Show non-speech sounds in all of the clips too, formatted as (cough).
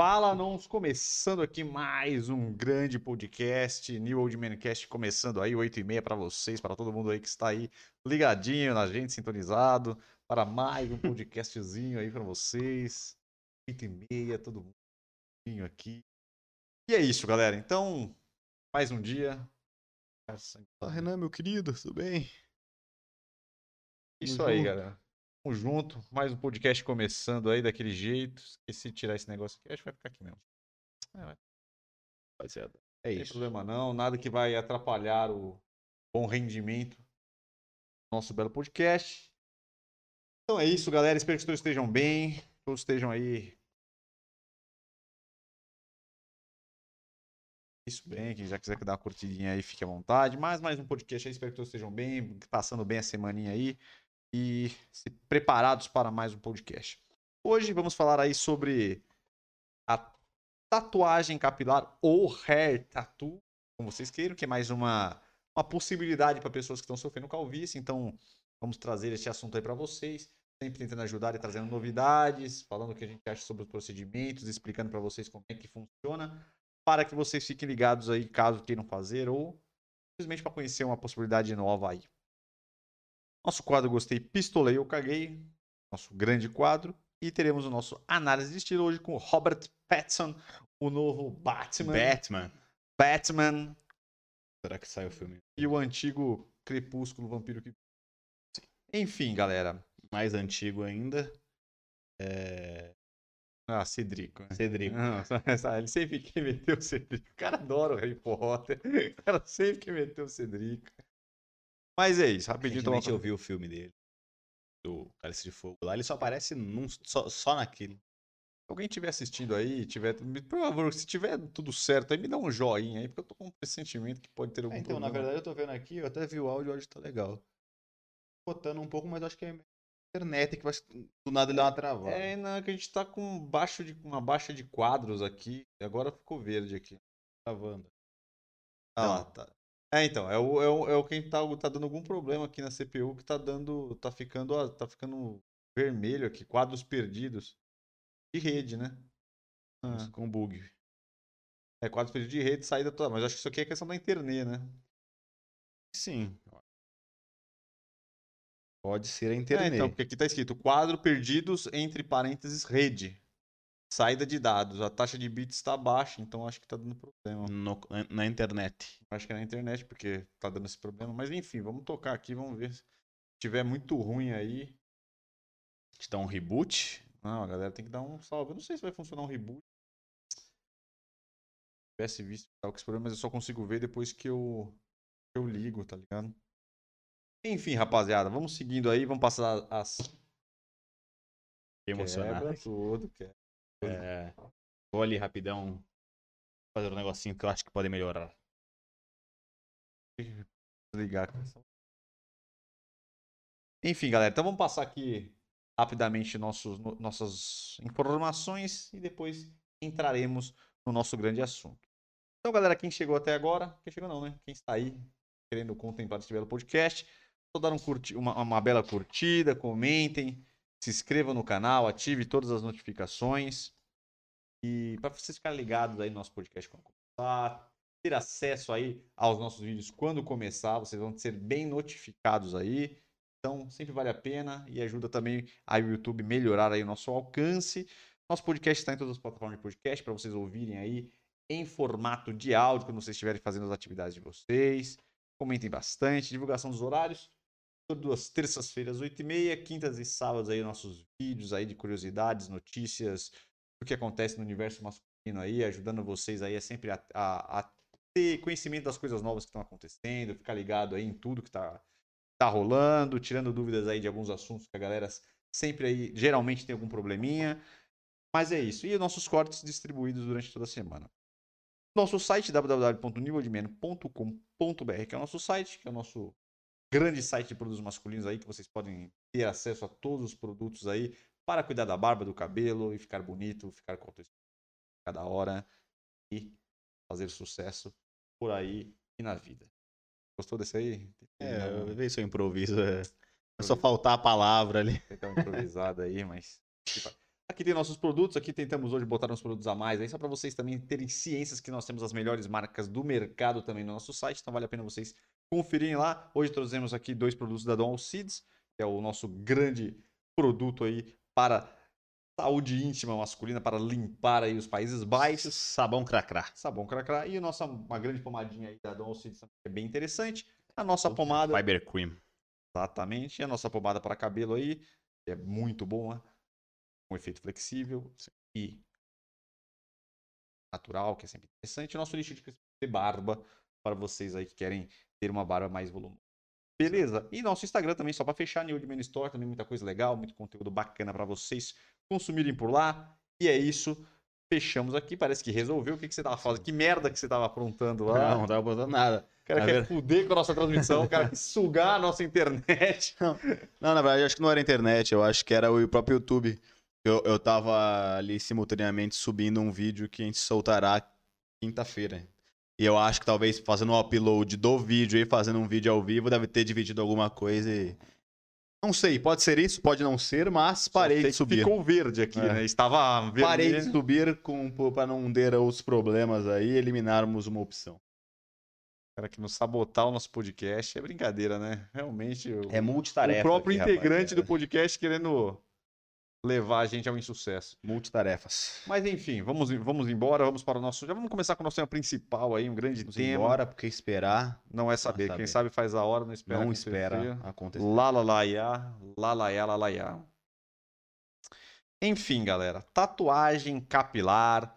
Fala, nós começando aqui mais um grande podcast, New Old Mancast começando aí, 8 e meia para vocês, para todo mundo aí que está aí ligadinho na gente, sintonizado, para mais um podcastzinho aí para vocês, 8 e meia, todo mundo aqui. E é isso, galera, então, mais um dia. Fala, Renan, meu querido, tudo bem? Isso aí, galera. Tamo junto, mais um podcast começando aí daquele jeito. Esqueci de tirar esse negócio aqui, acho que vai ficar aqui mesmo. É, vai. Rapaziada, Não é tem isso. problema não, nada que vai atrapalhar o bom rendimento do nosso belo podcast. Então é isso, galera. Espero que todos estejam bem, todos estejam aí. Isso bem, quem já quiser dar uma curtidinha aí, fique à vontade. Mais mais um podcast aí, espero que todos estejam bem, passando bem a semaninha aí e se preparados para mais um podcast. Hoje vamos falar aí sobre a tatuagem capilar ou hair tattoo, como vocês queiram, que é mais uma, uma possibilidade para pessoas que estão sofrendo calvície. Então, vamos trazer este assunto aí para vocês, sempre tentando ajudar e trazendo novidades, falando o que a gente acha sobre os procedimentos, explicando para vocês como é que funciona, para que vocês fiquem ligados aí caso queiram fazer ou simplesmente para conhecer uma possibilidade nova aí. Nosso quadro Gostei, Pistolei ou Caguei, nosso grande quadro. E teremos o nosso análise de estilo hoje com o Robert Pattinson, o novo Batman. Batman. Batman Será que sai o filme e o antigo Crepúsculo Vampiro que. Enfim, galera. mais antigo ainda? É... Ah, Cedrico. né? Cedrico. Não, (laughs) ele sempre que meteu o Cedrico. O cara adora o Harry Potter. O cara sempre que meteu o Cedrico. Mas é isso, rapidinho. então, Recentemente eu vi o filme dele. Do Cálice de Fogo. Lá ele só aparece num, só, só naquele. Se alguém estiver assistindo aí, tiver, por favor, se tiver tudo certo, aí me dá um joinha aí, porque eu tô com um pressentimento que pode ter algum É, então, na problema. verdade, eu tô vendo aqui, eu até vi o áudio, o áudio tá legal. Botando um pouco, mas acho que é a internet que vai. Do nada ele dá uma travada. É, não, que a gente tá com baixo de, uma baixa de quadros aqui. e Agora ficou verde aqui. travando. Ah Então. lá, tá. É, então, é o, é o, é o quem tá, tá dando algum problema aqui na CPU que tá dando. Tá ficando, ó, tá ficando vermelho aqui, quadros perdidos. De rede, né? Ah, Com bug. é, quadros perdidos de rede, saída toda. Mas acho que isso aqui é questão da internet, né? Sim. Pode ser a É, internet. então, porque aqui tá escrito quadro perdidos entre parênteses rede. Saída de dados. A taxa de bits está baixa, então acho que tá dando problema. No- na, na internet. Acho que é na internet, porque tá dando esse problema. Mas enfim, vamos tocar aqui, vamos ver. Se tiver muito ruim aí. Te dá um reboot. Não, a galera tem que dar um salve. Eu não sei se vai funcionar um reboot. Se tivesse visto que tava com esse problema, mas eu só consigo ver depois que eu, que eu ligo, tá ligado? Enfim, rapaziada, vamos seguindo aí, vamos passar as Fiquei emocionado. quebra tudo. Que... É, vou ali rapidão fazer um negocinho que eu acho que pode melhorar. ligar. com essa- Enfim, galera, então vamos passar aqui rapidamente nossos, no- nossas informações e depois entraremos no nosso grande assunto. Então, galera, quem chegou até agora, quem chegou não, né? Quem está aí querendo contemplar esse belo podcast, só dar um curti- uma, uma bela curtida, comentem, se inscrevam no canal, ative todas as notificações e para vocês ficarem ligados aí no nosso podcast quando começar, ter acesso aí aos nossos vídeos quando começar, vocês vão ser bem notificados aí. Então, sempre vale a pena e ajuda também a o YouTube melhorar aí o nosso alcance. Nosso podcast está em todas as plataformas de podcast para vocês ouvirem aí em formato de áudio quando vocês estiverem fazendo as atividades de vocês. Comentem bastante. Divulgação dos horários. Todas as terças-feiras, 8h30, quintas e sábados aí nossos vídeos aí de curiosidades, notícias, do que acontece no universo masculino aí, ajudando vocês aí sempre a, a- a ter conhecimento das coisas novas que estão acontecendo, ficar ligado aí em tudo que tá, tá rolando, tirando dúvidas aí de alguns assuntos que a galera sempre aí, geralmente tem algum probleminha. Mas é isso. E os nossos cortes distribuídos durante toda a semana. Nosso site, www.niveldemeno.com.br, que é o nosso site, que é o nosso grande site de produtos masculinos aí, que vocês podem ter acesso a todos os produtos aí para cuidar da barba, do cabelo e ficar bonito, ficar com cada hora e fazer sucesso por aí e na vida. Gostou desse aí? É, eu vejo seu improviso. É, é só faltar a palavra ali. Tem que improvisada aí, mas. (laughs) Aqui tem nossos produtos, aqui tentamos hoje botar uns produtos a mais aí, só para vocês também terem ciências que nós temos as melhores marcas do mercado também no nosso site, então vale a pena vocês conferirem lá. Hoje trouxemos aqui dois produtos da Don Seeds, que é o nosso grande produto aí para saúde íntima masculina, para limpar aí os países baixos. Sabão cracrá. Sabão cracrá. E a nossa, uma grande pomadinha aí da Don Seeds, que é bem interessante. A nossa pomada... Fiber Cream. Exatamente. E a nossa pomada para cabelo aí, que é muito boa com efeito flexível e natural, que é sempre interessante. O nosso lixo de barba para vocês aí que querem ter uma barba mais volumosa. Beleza? E nosso Instagram também, só para fechar, New Man Store, também muita coisa legal, muito conteúdo bacana para vocês consumirem por lá. E é isso. Fechamos aqui, parece que resolveu. O que, que você tava fazendo? Que merda que você tava aprontando lá? Não, não tava aprontando nada. O cara Na quer ver- fuder com a nossa transmissão, o cara quer sugar a nossa internet. (laughs) Não, na verdade, acho que não era internet, eu acho que era o próprio YouTube. Eu, eu tava ali simultaneamente subindo um vídeo que a gente soltará quinta-feira. E eu acho que talvez fazendo o upload do vídeo e fazendo um vídeo ao vivo deve ter dividido alguma coisa e. Não sei, pode ser isso, pode não ser, mas parei de que subir. Ficou verde aqui, É. né? Estava vermelho. Parei de subir para não ter outros problemas aí e eliminarmos uma opção. cara que nos sabotar o nosso podcast é brincadeira, né? Realmente. O, É multitarefa. o próprio aqui, integrante do rapaziada. podcast querendo levar a gente ao insucesso. Multitarefas. Mas enfim, vamos, vamos embora, vamos para o nosso. Já vamos começar com o nosso tema principal aí, um grande Vamos tema. embora, porque esperar Não é saber. É Quem saber. sabe faz a hora, não espera. não acontecer. espera acontecer. Lá, lá, ia. Enfim, galera, tatuagem capilar,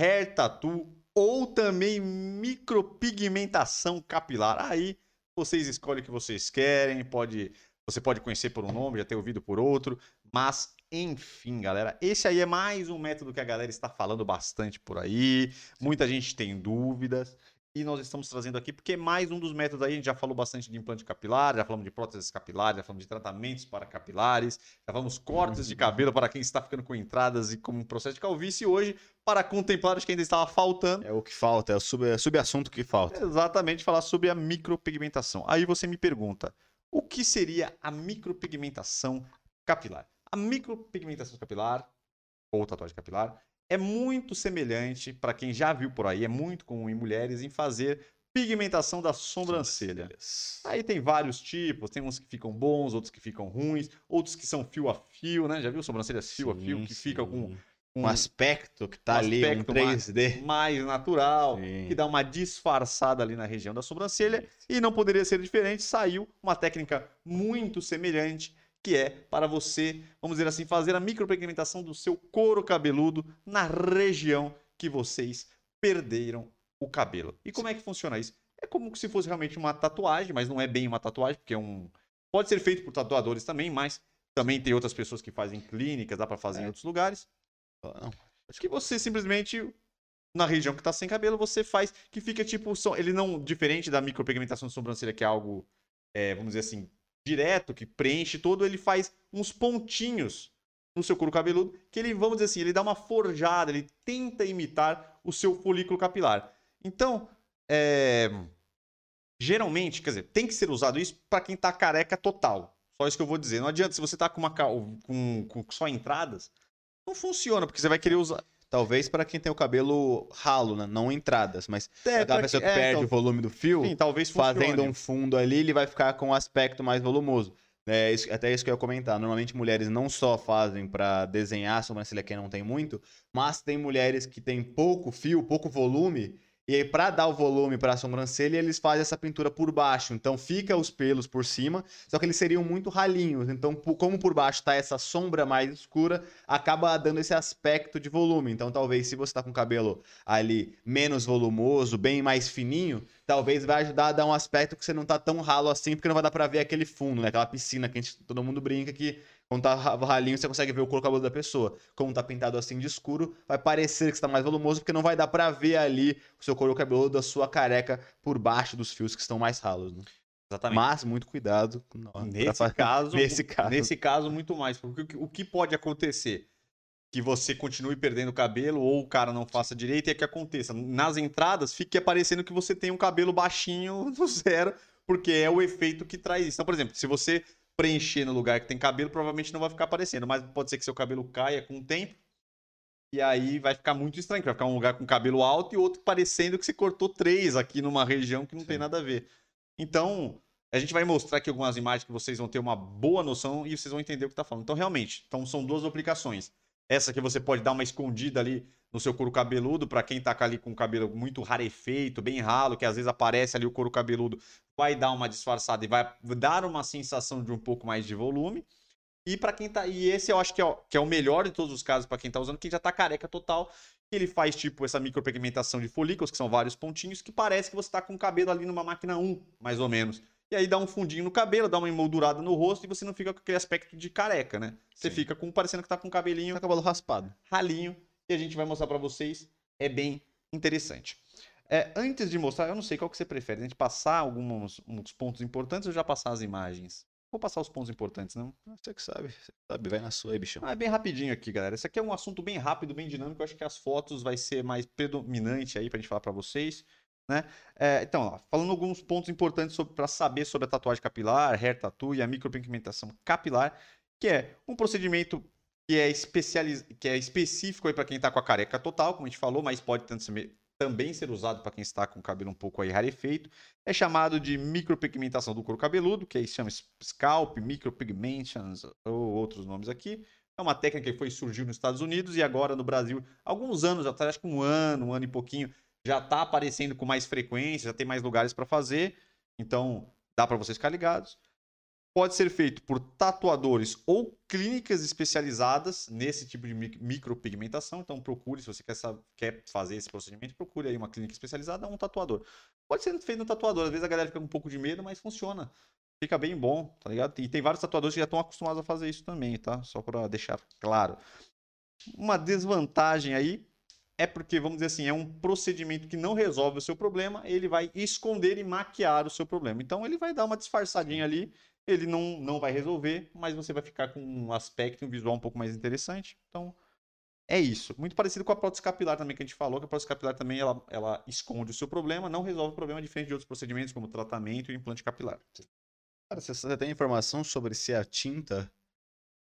hair tattoo ou também micropigmentação capilar. Aí vocês escolhem o que vocês querem, pode, você pode conhecer por um nome, já ter ouvido por outro, mas enfim, galera, esse aí é mais um método que a galera está falando bastante por aí. Muita gente tem dúvidas. E nós estamos trazendo aqui porque é mais um dos métodos aí. A gente já falou bastante de implante capilar, já falamos de próteses capilares, já falamos de tratamentos para capilares, já falamos cortes de cabelo para quem está ficando com entradas e com um processo de calvície. E hoje, para contemplar, acho que ainda estava faltando. É o que falta, é o sub- é o subassunto que falta. Exatamente, falar sobre a micropigmentação. Aí você me pergunta, o que seria a micropigmentação capilar? A micropigmentação capilar, ou tatuagem capilar, é muito semelhante, para quem já viu por aí, é muito comum em mulheres, em fazer pigmentação da sobrancelha. Aí tem vários tipos, tem uns que ficam bons, outros que ficam ruins, outros que são fio a fio, né? Já viu sobrancelhas fio a fio, que fica com, um aspecto que tá um ali, um aspecto mais- 3D. mais natural, Sim. que dá uma disfarçada ali na região da sobrancelha. E não poderia ser diferente, saiu uma técnica muito semelhante, que é para você, vamos dizer assim, fazer a micropigmentação do seu couro cabeludo na região que vocês perderam o cabelo. E como é que funciona isso? É como se fosse realmente uma tatuagem, mas não é bem uma tatuagem, porque é um. Pode ser feito por tatuadores também, mas também tem outras pessoas que fazem clínicas, dá para fazer em É. outros lugares Não, que você simplesmente na região que tá sem cabelo você faz que fica tipo ele não diferente da micropigmentação de sobrancelha que é algo é, vamos dizer assim direto que preenche todo ele faz uns pontinhos no seu couro cabeludo que ele vamos dizer assim ele dá uma forjada ele tenta imitar o seu folículo capilar. Então é, geralmente quer dizer tem que ser usado isso para quem tá careca total. Só isso que eu vou dizer. Não adianta se você tá com uma com, com só entradas não funciona porque você vai querer usar Talvez para quem tem o cabelo ralo, né? não entradas, mas É, pra pessoa que é, perde então, o volume do fio, Sim, talvez funcione. fazendo um fundo ali, ele vai ficar com um aspecto mais volumoso. É isso- até isso que eu ia comentar. Normalmente mulheres não só fazem para desenhar a sobrancelha quem não tem muito, mas tem mulheres que têm pouco fio, pouco volume, e aí para dar o volume para a sobrancelha, eles fazem essa pintura por baixo. Então fica os pelos por cima, só que eles seriam muito ralinhos. Então, como por baixo tá essa sombra mais escura, acaba dando esse aspecto de volume. Então, talvez se você tá com o cabelo ali menos volumoso, bem mais fininho, talvez vai ajudar a dar um aspecto que você não tá tão ralo assim, porque não vai dar pra ver aquele fundo, né? Aquela piscina que gente, todo mundo brinca que quando tá ra- ralinho você consegue ver o couro cabeludo da pessoa. Como tá pintado assim de escuro, vai parecer que está mais volumoso, porque não vai dar pra ver ali o seu couro cabeludo da sua careca por baixo dos fios que estão mais ralos, né? Exatamente. Mas muito cuidado pra nesse fa- caso, nesse caso. nesse caso muito mais, porque o que- pode acontecer que você continue perdendo cabelo ou o cara não faça direito é que aconteça nas entradas fique aparecendo que você tem um cabelo baixinho (laughs) do zero, porque é o efeito que traz isso. Então, por exemplo, se você preencher no lugar que tem cabelo, provavelmente não vai ficar aparecendo. Mas pode ser que seu cabelo caia com o tempo. E aí vai ficar muito estranho, vai ficar um lugar com cabelo alto e outro parecendo que você cortou três aqui numa região que não Sim. tem nada a ver. Então, a gente vai mostrar aqui algumas imagens que vocês vão ter uma boa noção e vocês vão entender o que está falando. Então, realmente, então são duas aplicações. Essa que você pode dar uma escondida ali no seu couro cabeludo, para quem tá ali com o cabelo muito rarefeito, bem ralo, que às vezes aparece ali o couro cabeludo, vai dar uma disfarçada e vai dar uma sensação de um pouco mais de volume. E para quem tá. E esse eu acho que é, que é o melhor de todos os casos para quem tá usando, quem já tá careca total. Ele faz tipo essa micropigmentação de folículos, que são vários pontinhos, que parece que você tá com o cabelo ali numa máquina 1, mais ou menos. E aí dá um fundinho no cabelo, dá uma emoldurada no rosto e você não fica com aquele aspecto de careca, né? Você Sim. fica com parecendo que tá com cabelinho. Tá cabelo raspado. Ralinho. E a gente vai mostrar para vocês. É bem interessante. É, antes de mostrar, eu não sei qual que você prefere. A gente passar alguns uns pontos importantes ou já passar as imagens? Vou passar os pontos importantes, não? Você que sabe. Você sabe, vai na sua aí, bichão. Ah, é bem rapidinho aqui, galera. Esse aqui é um assunto bem rápido, bem dinâmico. Eu acho que as fotos vai ser mais predominante aí pra gente falar para vocês. Né? É, então, ó, falando alguns pontos importantes para saber sobre a tatuagem capilar, hair tattoo e a micropigmentação capilar, que é um procedimento que é, especializ... que é específico para quem está com a careca total, como a gente falou, mas pode também ser usado para quem está com o cabelo um pouco aí rarefeito. É chamado de micropigmentação do couro cabeludo, que aí chama scalp, micropigmentations ou outros nomes aqui. É uma técnica que foi surgiu nos Estados Unidos e agora no Brasil, alguns anos atrás, acho que um ano, um ano e pouquinho, já está aparecendo com mais frequência, já tem mais lugares para fazer. Então, dá para vocês ficar ligados. Pode ser feito por tatuadores ou clínicas especializadas nesse tipo de micropigmentação. Então, procure, se você quer, quer fazer esse procedimento, procure aí uma clínica especializada ou um tatuador. Pode ser feito no tatuador. Às vezes a galera fica com um pouco de medo, mas funciona. Fica bem bom, tá ligado? E tem vários tatuadores que já estão acostumados a fazer isso também, tá? Só para deixar claro. Uma desvantagem aí é porque, vamos dizer assim, é um procedimento que não resolve o seu problema, ele vai esconder e maquiar o seu problema. Então, ele vai dar uma disfarçadinha ali, ele não, não vai resolver, mas você vai ficar com um aspecto, um visual um pouco mais interessante. Então, é isso. Muito parecido com a prótese capilar também que a gente falou, que a prótese capilar também ela, ela esconde o seu problema, não resolve o problema, diferente de outros procedimentos como tratamento e implante capilar. Cara, você tem informação sobre se a tinta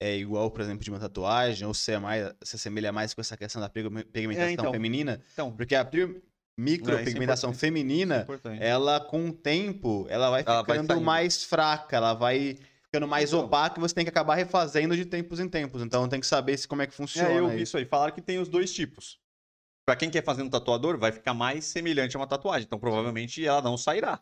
é igual, por exemplo, de uma tatuagem, ou se, é mais, se assemelha mais com essa questão da pigmentação é, então, feminina. Então, porque a micropigmentação é, é feminina, é ela com o tempo, ela vai ela ficando vai mais fraca, ela vai ficando mais então, opaca e você tem que acabar refazendo de tempos em tempos. Então tem que saber se, como é que funciona. É, eu vi isso aí. Falaram que tem os dois tipos. Para quem quer fazer um tatuador, vai ficar mais semelhante a uma tatuagem. Então provavelmente ela não sairá.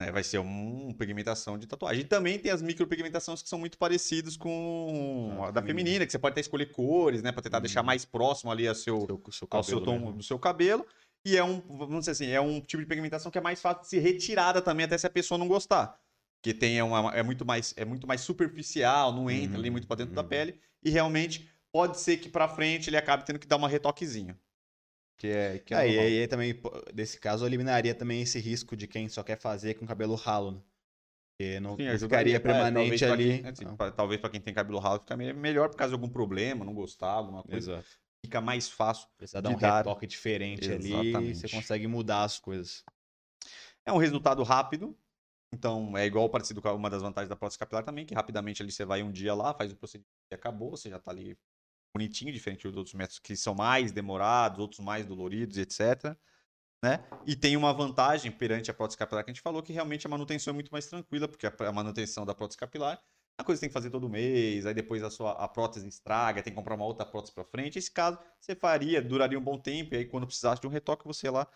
Né? Vai ser uma pigmentação de tatuagem. E também tem as micropigmentações que são muito parecidas com ah, a da feminina. feminina, que você pode até escolher cores, né? Pra tentar hum. deixar mais próximo ali ao seu, seu, seu ao seu tom do seu cabelo. E é um, vamos dizer assim, é um tipo de pigmentação que é mais fácil de ser retirada também, até se a pessoa não gostar. Que tem uma, é, muito mais, é muito mais superficial, não entra uhum, ali muito para dentro uhum. da pele. E realmente pode ser que para frente ele acabe tendo que dar uma retoquezinho. Que é, que é, é e aí também, nesse caso, eliminaria também esse risco de quem só quer fazer com cabelo ralo, né? Porque não, Sim, ficaria permanente é, ali. Quem, assim, pra, talvez para quem tem cabelo ralo fica melhor por causa de algum problema, não gostar, alguma coisa. Exato. Fica mais fácil. Precisa dar um dar... retoque diferente Exatamente. ali e você consegue mudar as coisas. É um resultado rápido. Então, é igual parecido com uma das vantagens da prótese capilar também, que rapidamente ali você vai um dia lá, faz o procedimento e acabou, você já tá ali bonitinho, diferente dos outros métodos que são mais demorados, outros mais doloridos, etc. Né? E tem uma vantagem perante a prótese capilar que a gente falou, que realmente a manutenção é muito mais tranquila, porque a manutenção da prótese capilar uma coisa que tem que fazer todo mês, aí depois a sua a prótese estraga, tem que comprar uma outra prótese para frente. Esse caso você faria, duraria um bom tempo, e aí quando precisasse de um retoque você ia lá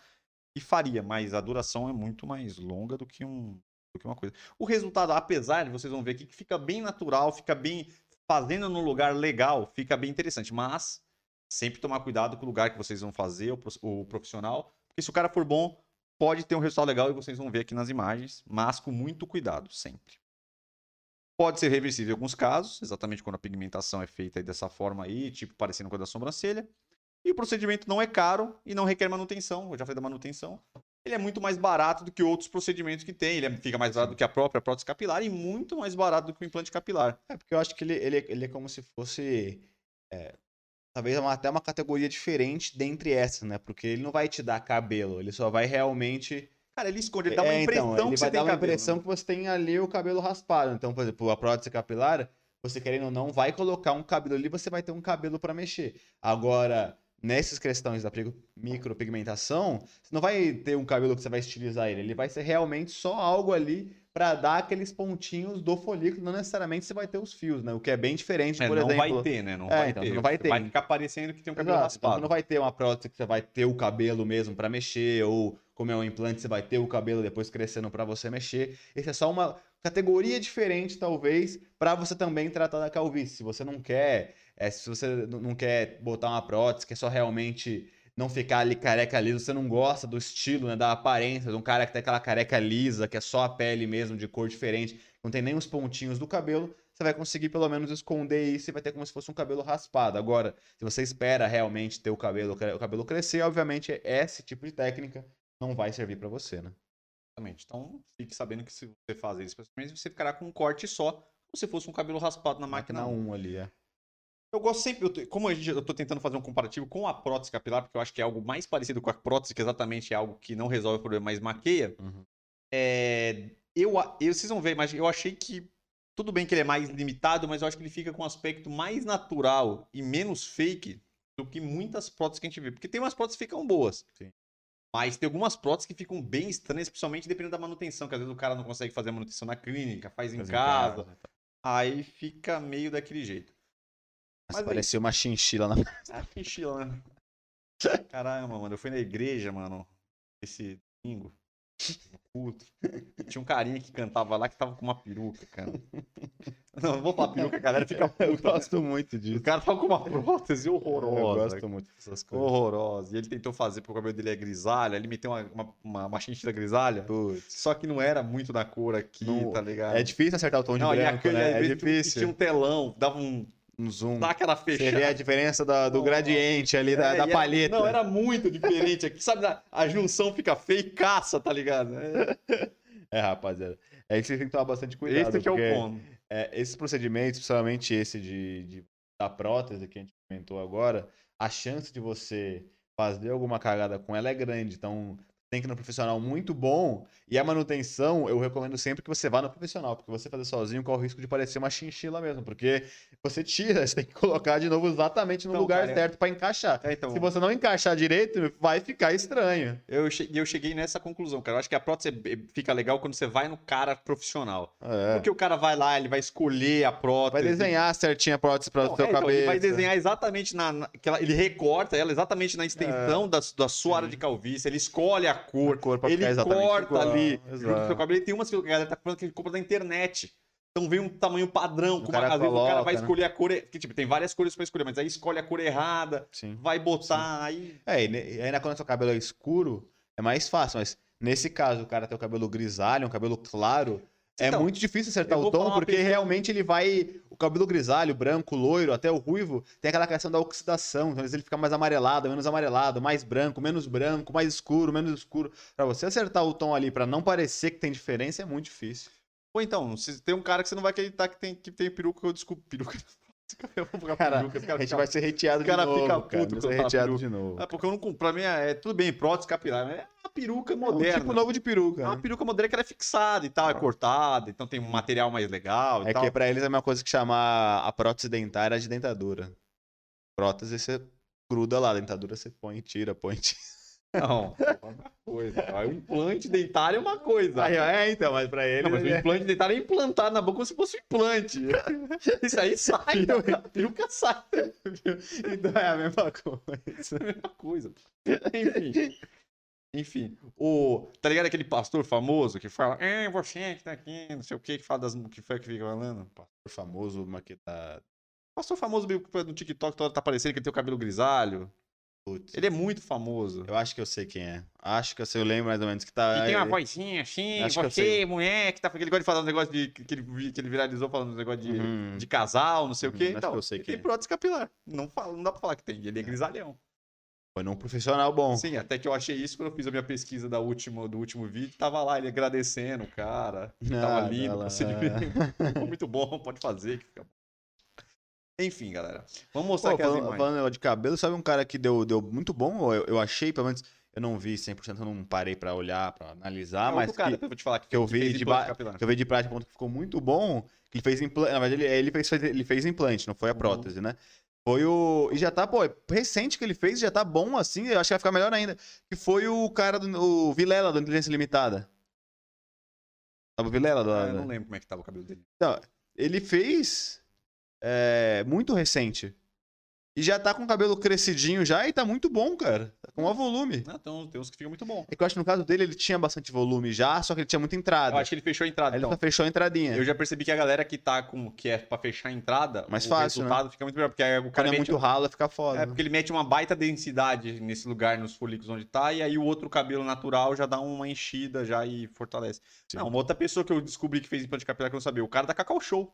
e faria, mas a duração é muito mais longa do que um do que uma coisa. O resultado, apesar de vocês vão ver aqui que fica bem natural, fica bem fazendo no lugar legal, fica bem interessante. Mas sempre tomar cuidado com o lugar que vocês vão fazer, o profissional. Porque se o cara for bom, pode ter um resultado legal e vocês vão ver aqui nas imagens, mas com muito cuidado, sempre. Pode ser reversível em alguns casos, exatamente quando a pigmentação é feita dessa forma aí, tipo parecendo com a da sobrancelha. E o procedimento não é caro e não requer manutenção. Eu já falei da manutenção ele é muito mais barato do que outros procedimentos que tem. Ele é, fica mais barato do que a própria prótese capilar e muito mais barato do que o implante capilar. É, porque eu acho que ele, ele, ele é como se fosse. É, talvez uma, até uma categoria diferente dentre essas, né? Porque ele não vai te dar cabelo, ele só vai realmente Cara, ele esconde, ele dá uma É, então, impressão ele que vai dar uma cabelo. impressão né? que você tem ali o cabelo raspado. Então, por exemplo, a prótese capilar, você querendo ou não, vai colocar um cabelo ali, você vai ter um cabelo para mexer. Agora, nessas questões da micropigmentação, você não vai ter um cabelo que você vai estilizar ele. Ele vai ser realmente só algo ali para dar aqueles pontinhos do folículo. Não necessariamente você vai ter os fios, né? O que é bem diferente, É, por não exemplo. vai ter, né? Não É, vai então, ter. não vai ter. Vai ficar parecendo que tem um cabelo Exato, então raspado. você não vai ter uma prótese que você vai ter o cabelo mesmo para mexer, ou como é um implante, você vai ter o cabelo depois crescendo para você mexer. Esse é só uma categoria diferente, talvez, para você também tratar da calvície. Se você não quer, é, se você não quer botar uma prótese que é só realmente não ficar ali careca liso, você não gosta do estilo, né, da aparência de um cara que tem aquela careca lisa, que é só a pele mesmo, de cor diferente, não tem nem os pontinhos do cabelo, você vai conseguir pelo menos esconder isso e vai ter como se fosse um cabelo raspado. Agora, se você espera realmente ter o cabelo, o cabelo crescer, obviamente esse tipo de técnica não vai servir pra você, né? Exatamente. Então, fique sabendo que se você fazer isso, você ficará com um corte só, como se fosse um cabelo raspado na máquina. Máquina 1. 1 ali, é. Eu gosto sempre, eu como a gente, eu tô tentando fazer um comparativo com a prótese capilar, porque eu acho que é algo mais parecido com a prótese, que exatamente é algo que não resolve o problema, mas maqueia. Uhum. É, eu, eu, vocês vão ver, mas eu achei que tudo bem que ele é mais limitado, mas eu acho que ele fica com um aspecto mais natural e menos fake do que muitas próteses que a gente vê. Porque tem umas próteses que ficam boas. Sim. Mas tem algumas próteses que ficam bem estranhas, principalmente dependendo da manutenção, que às vezes o cara não consegue fazer a manutenção na clínica, faz em Mas casa. tá. Aí fica meio daquele jeito. Mas Mas aí- parecia uma chinchila na. Ah, que estilo, né? Caramba, mano, eu fui na igreja, mano, esse domingo, culto. Tinha um carinha que cantava lá que tava com uma peruca, cara. Não, não vou falar peruca, a galera fica (laughs) puta. Eu né? gosto muito O disso. cara tava com uma prótese Eu horrorosa. gosto muito dessas coisas. Horrorosa. E ele tentou fazer porque o cabelo dele é grisalho, aí ele meteu uma, uma, uma, uma chinchila grisalha. Putz. Só que não era muito da cor aqui, Não- tá ligado? É difícil acertar o tom de não, e branco, aquele, né? às É vezes, Tinha difícil. um telão, dava um. Um zoom. Dá aquela Você fechada. vê a diferença da- do Nossa. gradiente ali, da, É, da e era- palheta. não, era muito diferente aqui. Sabe, a, junção fica feia e caça, tá ligado? É, É, rapaziada. É que você tem que tomar bastante cuidado. esse é o ponto. é, esses procedimentos, principalmente esse de, de- da prótese que a gente comentou agora, a chance de você fazer alguma cagada com ela é grande. Então, tem que ir no profissional muito bom. E a manutenção, eu recomendo sempre que você vá no profissional, porque você fazer sozinho corre o risco de parecer uma chinchila mesmo. Porque você tira, (laughs) você tem que colocar de novo exatamente no Então, lugar cara, é- certo pra encaixar. É, então, Se você não encaixar direito, vai ficar estranho. eu, che- eu cheguei nessa conclusão, cara. Eu acho que a prótese é- fica legal quando você vai no cara profissional. É. Porque o cara vai lá, ele vai escolher a prótese. Vai desenhar certinho a prótese para o seu é, então, cabelo. ele vai desenhar exatamente na. na- ele recorta ela exatamente na É. extensão da, da sua área de calvície. Ele escolhe a cor. A cor pra ele corta igual, ali exato. seu cabelo. E tem umas que a galera tá falando que ele compra da internet. Então vem um tamanho padrão. O cara uma, às vezes o cara vai né? escolher a cor. Que, tipo, tem várias cores pra escolher, mas aí escolhe a cor errada, Sim. vai botar, aí. É, ainda quando seu cabelo é escuro, é mais fácil, mas nesse caso, o cara tem o cabelo grisalho, um cabelo claro, é Então, muito difícil acertar o tom, porque pessoa- realmente ele vai. O cabelo grisalho, branco, loiro, até o ruivo, tem aquela questão da oxidação. Então, às vezes ele fica mais amarelado, menos amarelado, mais branco, menos branco, mais escuro, menos escuro. Pra você acertar o tom ali, pra não parecer que tem diferença, é muito difícil. Ou então, se tem um cara que você não vai acreditar que tem, que tem peruca, eu desculpa, peruca. (laughs) Eu vou ficar Cara, cara a gente fica- vai ser hateado o de cara novo, fica cara. puto ser fala hateado peruca. de novo. É porque eu não compro. Pra mim é, é tudo bem, prótese capilar, mas é uma peruca É um moderna. tipo novo de peruca. É uma né? peruca moderna que ela é fixada e tal, é cortada, então tem um material mais legal É tal. que pra eles é a mesma coisa que chamar a prótese dentária de dentadura. Prótese você gruda lá, dentadura você põe e tira, põe tira. Não, é uma coisa. Um implante dentário é uma coisa. Aí, ó, é, então, mas pra eles. Não, mas o é- implante dentário é implantado na boca como se fosse um implante. (laughs) Isso aí sai, a peruca sai. (laughs) então é a mesma coisa. É a mesma coisa. Enfim. Enfim, o. Tá ligado aquele pastor famoso que fala, é, você que tá aqui, não sei o que, que fala das. que foi que fica falando? O famoso maquetado. Pastor famoso meio que no TikTok toda hora tá aparecendo que ele tem o cabelo grisalho. Putz, Ele é muito famoso. Eu acho que eu sei quem é. Acho que eu sei, eu lembro mais ou menos que tá. E tem uma vozinha assim, Acho você, mulher, que tá. Ele gosta de falar um negócio de. que ele, que ele viralizou falando um negócio de, Uhum. de casal, não sei Uhum, o quê. acho Então, que eu sei ele quem tem é. prótese capilar. Não, fala, não dá pra falar que tem. Ele é grisalhão. Foi num profissional bom. Sim, até que eu achei isso quando eu fiz a minha pesquisa da última, do último vídeo. Tava lá ele agradecendo o cara. que Tava Ah, lindo, lá. procedimento. (laughs) Ficou muito bom, pode fazer que fica bom. Enfim, galera. Vamos mostrar Pô, aqui as falando, imagens. falando de cabelo, sabe um cara que deu, deu muito bom, eu, eu achei, pelo menos Eu não vi 100%, eu não parei pra olhar, pra analisar, É mas cara, que, depois eu vou te falar que eu vi de ba- que eu vi de prática ponto que ficou muito bom, que ele fez implante, na verdade ele, ele, fez, ele fez implante, não foi a Uhum. prótese, né? Foi o. E já tá, pô, é recente que ele fez, já tá bom assim, eu acho que vai ficar melhor ainda. Que foi o cara do. O Vilela do Inteligência Limitada. Sabe o Vilela? Do, Ah, eu não lembro como é que tava o cabelo dele. ele fez é, muito recente. E já tá com o cabelo crescidinho já e tá muito bom, cara. Tá com maior volume. Não, então, tem uns que ficam muito bom. É que eu acho que no caso dele ele tinha bastante volume já, só que ele tinha muita entrada. Eu acho que ele fechou a entrada, Aí ele então. só fechou a entradinha. Eu já percebi que a galera que tá com. que é pra fechar a entrada, Mais o fácil, resultado fica muito melhor. Porque aí o Quando cara é muito ralo, fica foda. É, porque ele mete uma baita densidade nesse lugar, nos folículos onde tá, e aí o outro cabelo natural já dá uma enchida já e fortalece. Sim. Não, uma outra pessoa que eu descobri que fez implante capilar que eu não sabia, o cara da Cacau Show.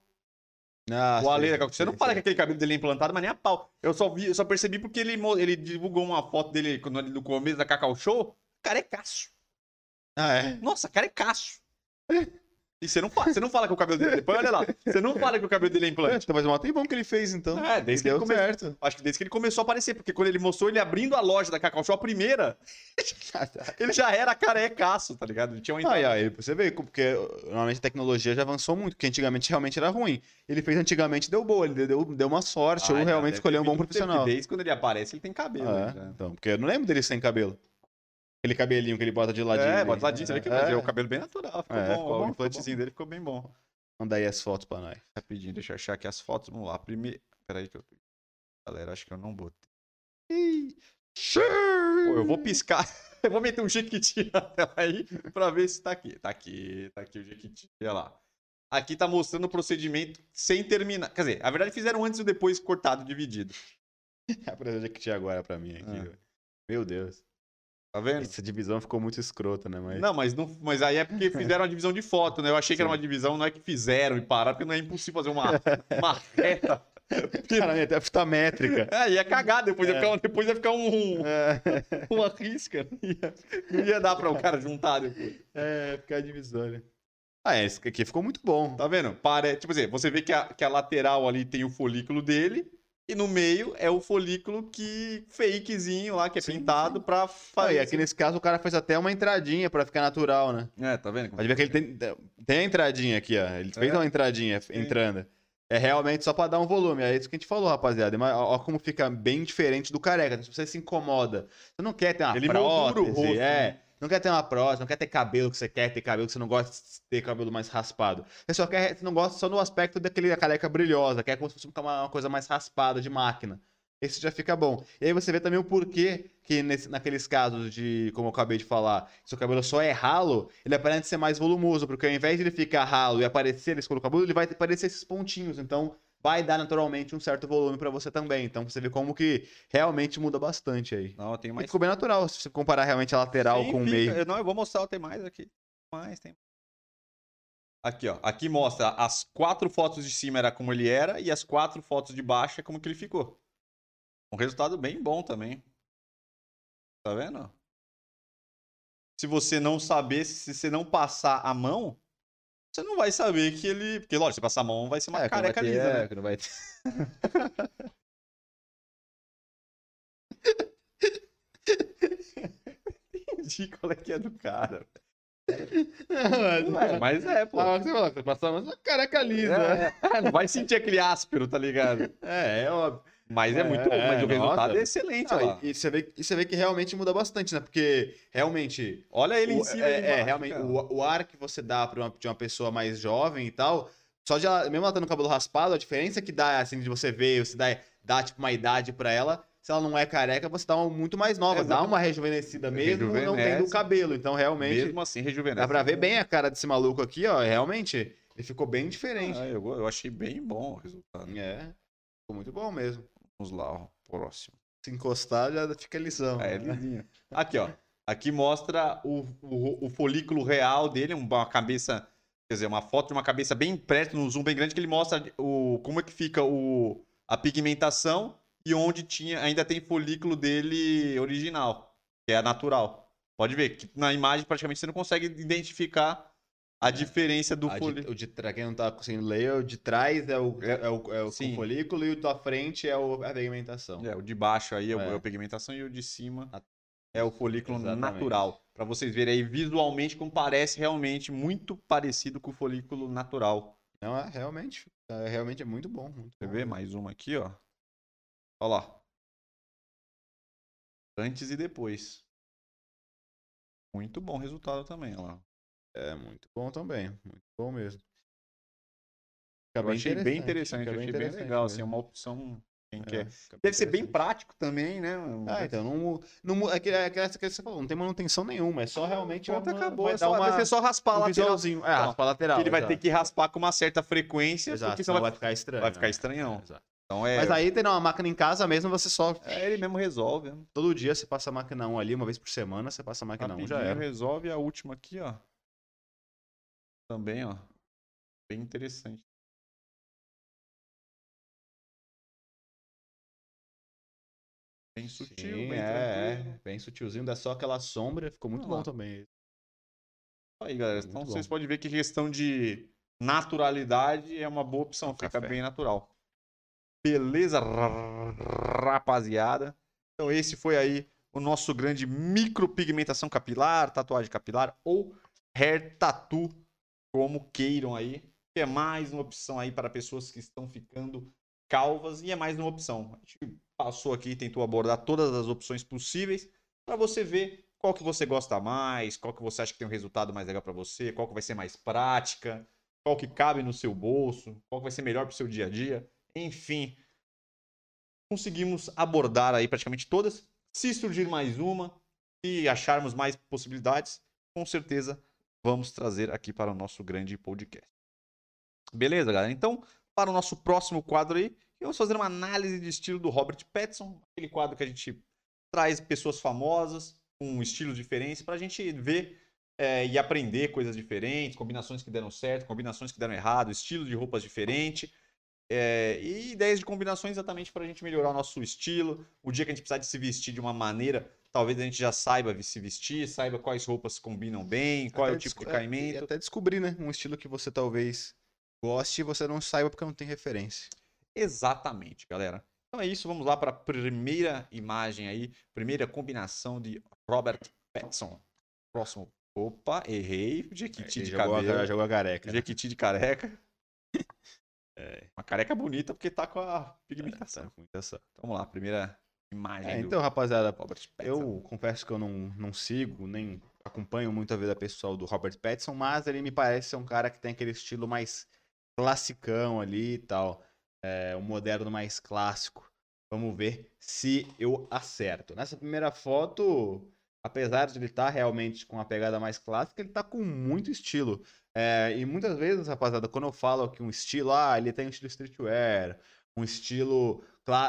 Ah, o Ale da. Você não fala que aquele cabelo dele é implantado, mas nem a pau. Eu só vi, eu só percebi porque ele, ele divulgou uma foto dele no começo da Cacau Show, carecaço. Ah, é? Nossa, carecaço. E você não fala, você não fala que o cabelo dele. Depois olha lá. Você não fala que o cabelo dele é implante. Então, mas um tempão que ele fez, então. É, desde que ele começou. certo. Acho que desde que ele começou a aparecer, porque quando ele mostrou ele abrindo a loja da Cacau Show, a primeira, (laughs) ele já era carecaço, tá ligado? Ele tinha uma Ah, e aí, você vê, porque normalmente a tecnologia já avançou muito, porque antigamente realmente era ruim. Ele fez antigamente, deu boa, ele deu, deu uma sorte, ou Ah, realmente escolheu um bom profissional. Desde quando ele aparece, ele tem cabelo. Ah, né, então, porque eu não lembro dele sem cabelo. Aquele cabelinho que ele bota de ladinho. É, ali. bota ladinho, você vê que é, é o cabelo bem natural. Ficou É, bom, ficou bom, o implantezinho dele ficou bem bom. Manda aí as fotos pra nós. Rapidinho, deixa eu achar aqui as fotos. Vamos lá. Primeiro. Peraí que eu. Galera, acho que eu não botei. Pô, eu vou piscar. (laughs) Eu vou meter um jequiti na tela aí pra ver se tá aqui. Tá aqui, tá aqui o jequiti. Olha lá. Aqui tá mostrando o procedimento sem terminar. Quer dizer, a verdade fizeram antes e depois cortado, dividido. (laughs) Apresenta que tinha agora pra mim aqui. Ah. Meu Deus. Tá vendo? Essa divisão ficou muito escrota, né? Mas... Não, mas, não, mas aí é porque fizeram a divisão de foto, né? Eu achei que era uma divisão, não é que fizeram e pararam, porque não é impossível fazer uma, uma (laughs) reta. Caralho, até fita métrica. É, ia cagar, depois, ia, É. ficar, depois ia ficar um, É, uma risca. Não ia, não ia dar pra o cara juntar depois. é ficar divisória. Ah, é, esse aqui ficou muito bom. Tá vendo? Pare... Tipo assim, você vê que a, que a lateral ali tem o folículo dele. E no meio é o folículo que fakezinho lá, que é Sim, pintado pra Ah, fazer. e aqui nesse caso o cara fez até uma entradinha pra ficar natural, né? É, tá vendo? Pode ver que ele tem, tem a entradinha aqui, ó. Ele fez É. uma entradinha entrando. É realmente só pra dar um volume. É isso que a gente falou, rapaziada. Mas ó, como fica bem diferente do careca. Se você se incomoda, você não quer ter uma Ele moldura o prótese, rosto, é. né? Não quer ter uma prótese, não quer ter cabelo que você quer ter cabelo que você não gosta de ter cabelo mais raspado. Você só quer, você não gosta só no aspecto daquele careca brilhosa, quer como se fosse uma, uma coisa mais raspada de máquina. Esse já fica bom. E aí você vê também o porquê que nesse- naqueles casos de, como eu acabei de falar, se o cabelo só é ralo, ele aparenta ser mais volumoso, porque ao invés de ele ficar ralo e aparecer ele escuro o cabelo, ele vai aparecer esses pontinhos. Então vai dar naturalmente um certo volume pra você também. Então você vê como que realmente muda bastante aí. Não, E mais. ficou bem natural, se você comparar realmente a lateral Sim, com o meio. Eu, não, eu vou mostrar, tem mais aqui. Mais, tem. Aqui, ó. Aqui mostra as quatro fotos de cima era como ele era e as quatro fotos de baixo é como que ele ficou. Um resultado bem bom também. Tá vendo? Se você não saber, se você não passar a mão, você não vai saber que ele. Porque, lógico, se passar a mão, vai ser uma É, careca ter- lisa, é, né? que não vai ter- (laughs) Entendi qual é que é do cara. Não, É, mas é, pô. Ah, você fala, você passar uma careca lisa. É, é, não vai sentir aquele áspero, tá ligado? É, é óbvio. Mas é, É, muito. é, mas o resultado nossa. é excelente, Ah, e, e você vê, e você vê que realmente muda bastante, né? Porque realmente. Olha ele em cima. é, é, realmente, o, o ar que você dá pra uma, de uma pessoa mais jovem e tal, só de ela, mesmo ela tendo o cabelo raspado, a diferença que dá, assim, de você ver, você dá, dá tipo, uma idade pra ela, se ela não é careca, você dá uma muito mais nova, dá uma rejuvenescida mesmo, não tendo o cabelo. Então, realmente, Mesmo assim, rejuvenesce. dá pra ver bem a cara desse maluco aqui, ó, realmente, ele ficou bem diferente. Ah, eu, eu achei bem bom o resultado. É, ficou muito bom mesmo. Vamos lá, ó. Próximo. Se encostar, já fica lição. É, né? Aqui, ó. Aqui mostra o, o, o folículo real dele, uma cabeça, quer dizer, uma foto de uma cabeça bem perto, num zoom bem grande, que ele mostra o, como é que fica o, a pigmentação e onde tinha, ainda tem folículo dele original, que é natural. Pode ver que na imagem praticamente você não consegue identificar a diferença do de- folículo. o de tra- quem não tá conseguindo ler, o de trás é o, é, o, é o Sim. com folículo e o da frente é o, a pigmentação. É, o de baixo aí é, o- É. é a pigmentação e o de cima. é o folículo Exatamente. natural. Pra vocês verem aí visualmente como parece realmente muito parecido com o folículo natural. Não, é realmente. É, realmente é muito bom. Muito Você bom vê mesmo. mais uma aqui, ó. Olha lá. Antes e depois. Muito bom resultado também, olha lá. É muito bom também. Muito bom mesmo. Fica Eu achei bem interessante, eu achei bem legal, assim, é uma opção quem É, quer. Deve ser bem prático também, né? Ah, então, não, não, mu- é que, é que você falou, não tem manutenção nenhuma, é só realmente uma- acabou. vai É dar só, uma, vai ser só raspar um lá lateral. É, Então, raspar a lateral. ele vai ter que raspar com uma certa frequência, Exato, porque senão vai vai, ficar estranho. vai ficar né? estranhão. Exato. Então é, Mas aí, tendo uma máquina em casa mesmo, você só. é, ele mesmo resolve. né? Todo dia você passa a máquina 1 ali, uma vez por semana, você passa a máquina 1, já Rapidinho era. resolve a última aqui, ó. Também, ó. Bem interessante. Bem sutil, Sim, bem é, tranquilo. é, bem sutilzinho, dá só aquela sombra, ficou muito lá. bom também. Aí, galera. Muito Então bom. vocês podem ver que questão de naturalidade é uma boa opção. O Fica café. bem natural. Beleza, rapaziada? Então esse foi aí o nosso grande micropigmentação capilar, tatuagem capilar ou hair tattoo, como queiram aí. É mais uma opção aí para pessoas que estão ficando calvas e é mais uma opção. A gente passou aqui, tentou abordar todas as opções possíveis para você ver qual que você gosta mais, qual que você acha que tem um resultado mais legal para você, qual que vai ser mais prática, qual que cabe no seu bolso, qual que vai ser melhor para o seu dia a dia. Enfim, conseguimos abordar aí praticamente todas. Se surgir mais uma, se acharmos mais possibilidades, com certeza vamos trazer aqui para o nosso grande podcast. Beleza, galera? Então, para o nosso próximo quadro aí, vamos fazer uma análise de estilo do Robert Pattinson, aquele quadro que a gente traz pessoas famosas com estilos diferentes para a gente ver é, e aprender coisas diferentes, combinações que deram certo, combinações que deram errado, estilos de roupas diferentes. é, e ideias de combinações exatamente para a gente melhorar o nosso estilo. O dia que a gente precisar de se vestir de uma maneira, talvez a gente já saiba se vestir, saiba quais roupas combinam bem, qual é o Até tipo de é, caimento. E até descobrir, né? Um estilo que você talvez goste e você não saiba porque não tem referência. Exatamente, galera. Então é isso, vamos lá para a primeira imagem aí, primeira combinação de Robert Pattinson. Próximo. Opa, errei. Jequiti de jogou, a, cabelo. jogou a careca. né? Jequiti de careca. (laughs) É, Uma careca bonita porque tá com a tá pigmentação. com muita sorte. Então, vamos lá, primeira imagem É, do então, rapaziada, Robert eu confesso que eu não, não sigo, nem acompanho muito a vida pessoal do Robert Pattinson, mas ele me parece ser um cara que tem aquele estilo mais classicão ali e tal. É, um moderno mais clássico. Vamos ver se eu acerto. Nessa primeira foto, apesar de ele estar realmente com uma pegada mais clássica, ele tá com muito estilo. É, e muitas vezes, rapaziada, quando eu falo que um estilo, ah, ele tem um estilo streetwear, um estilo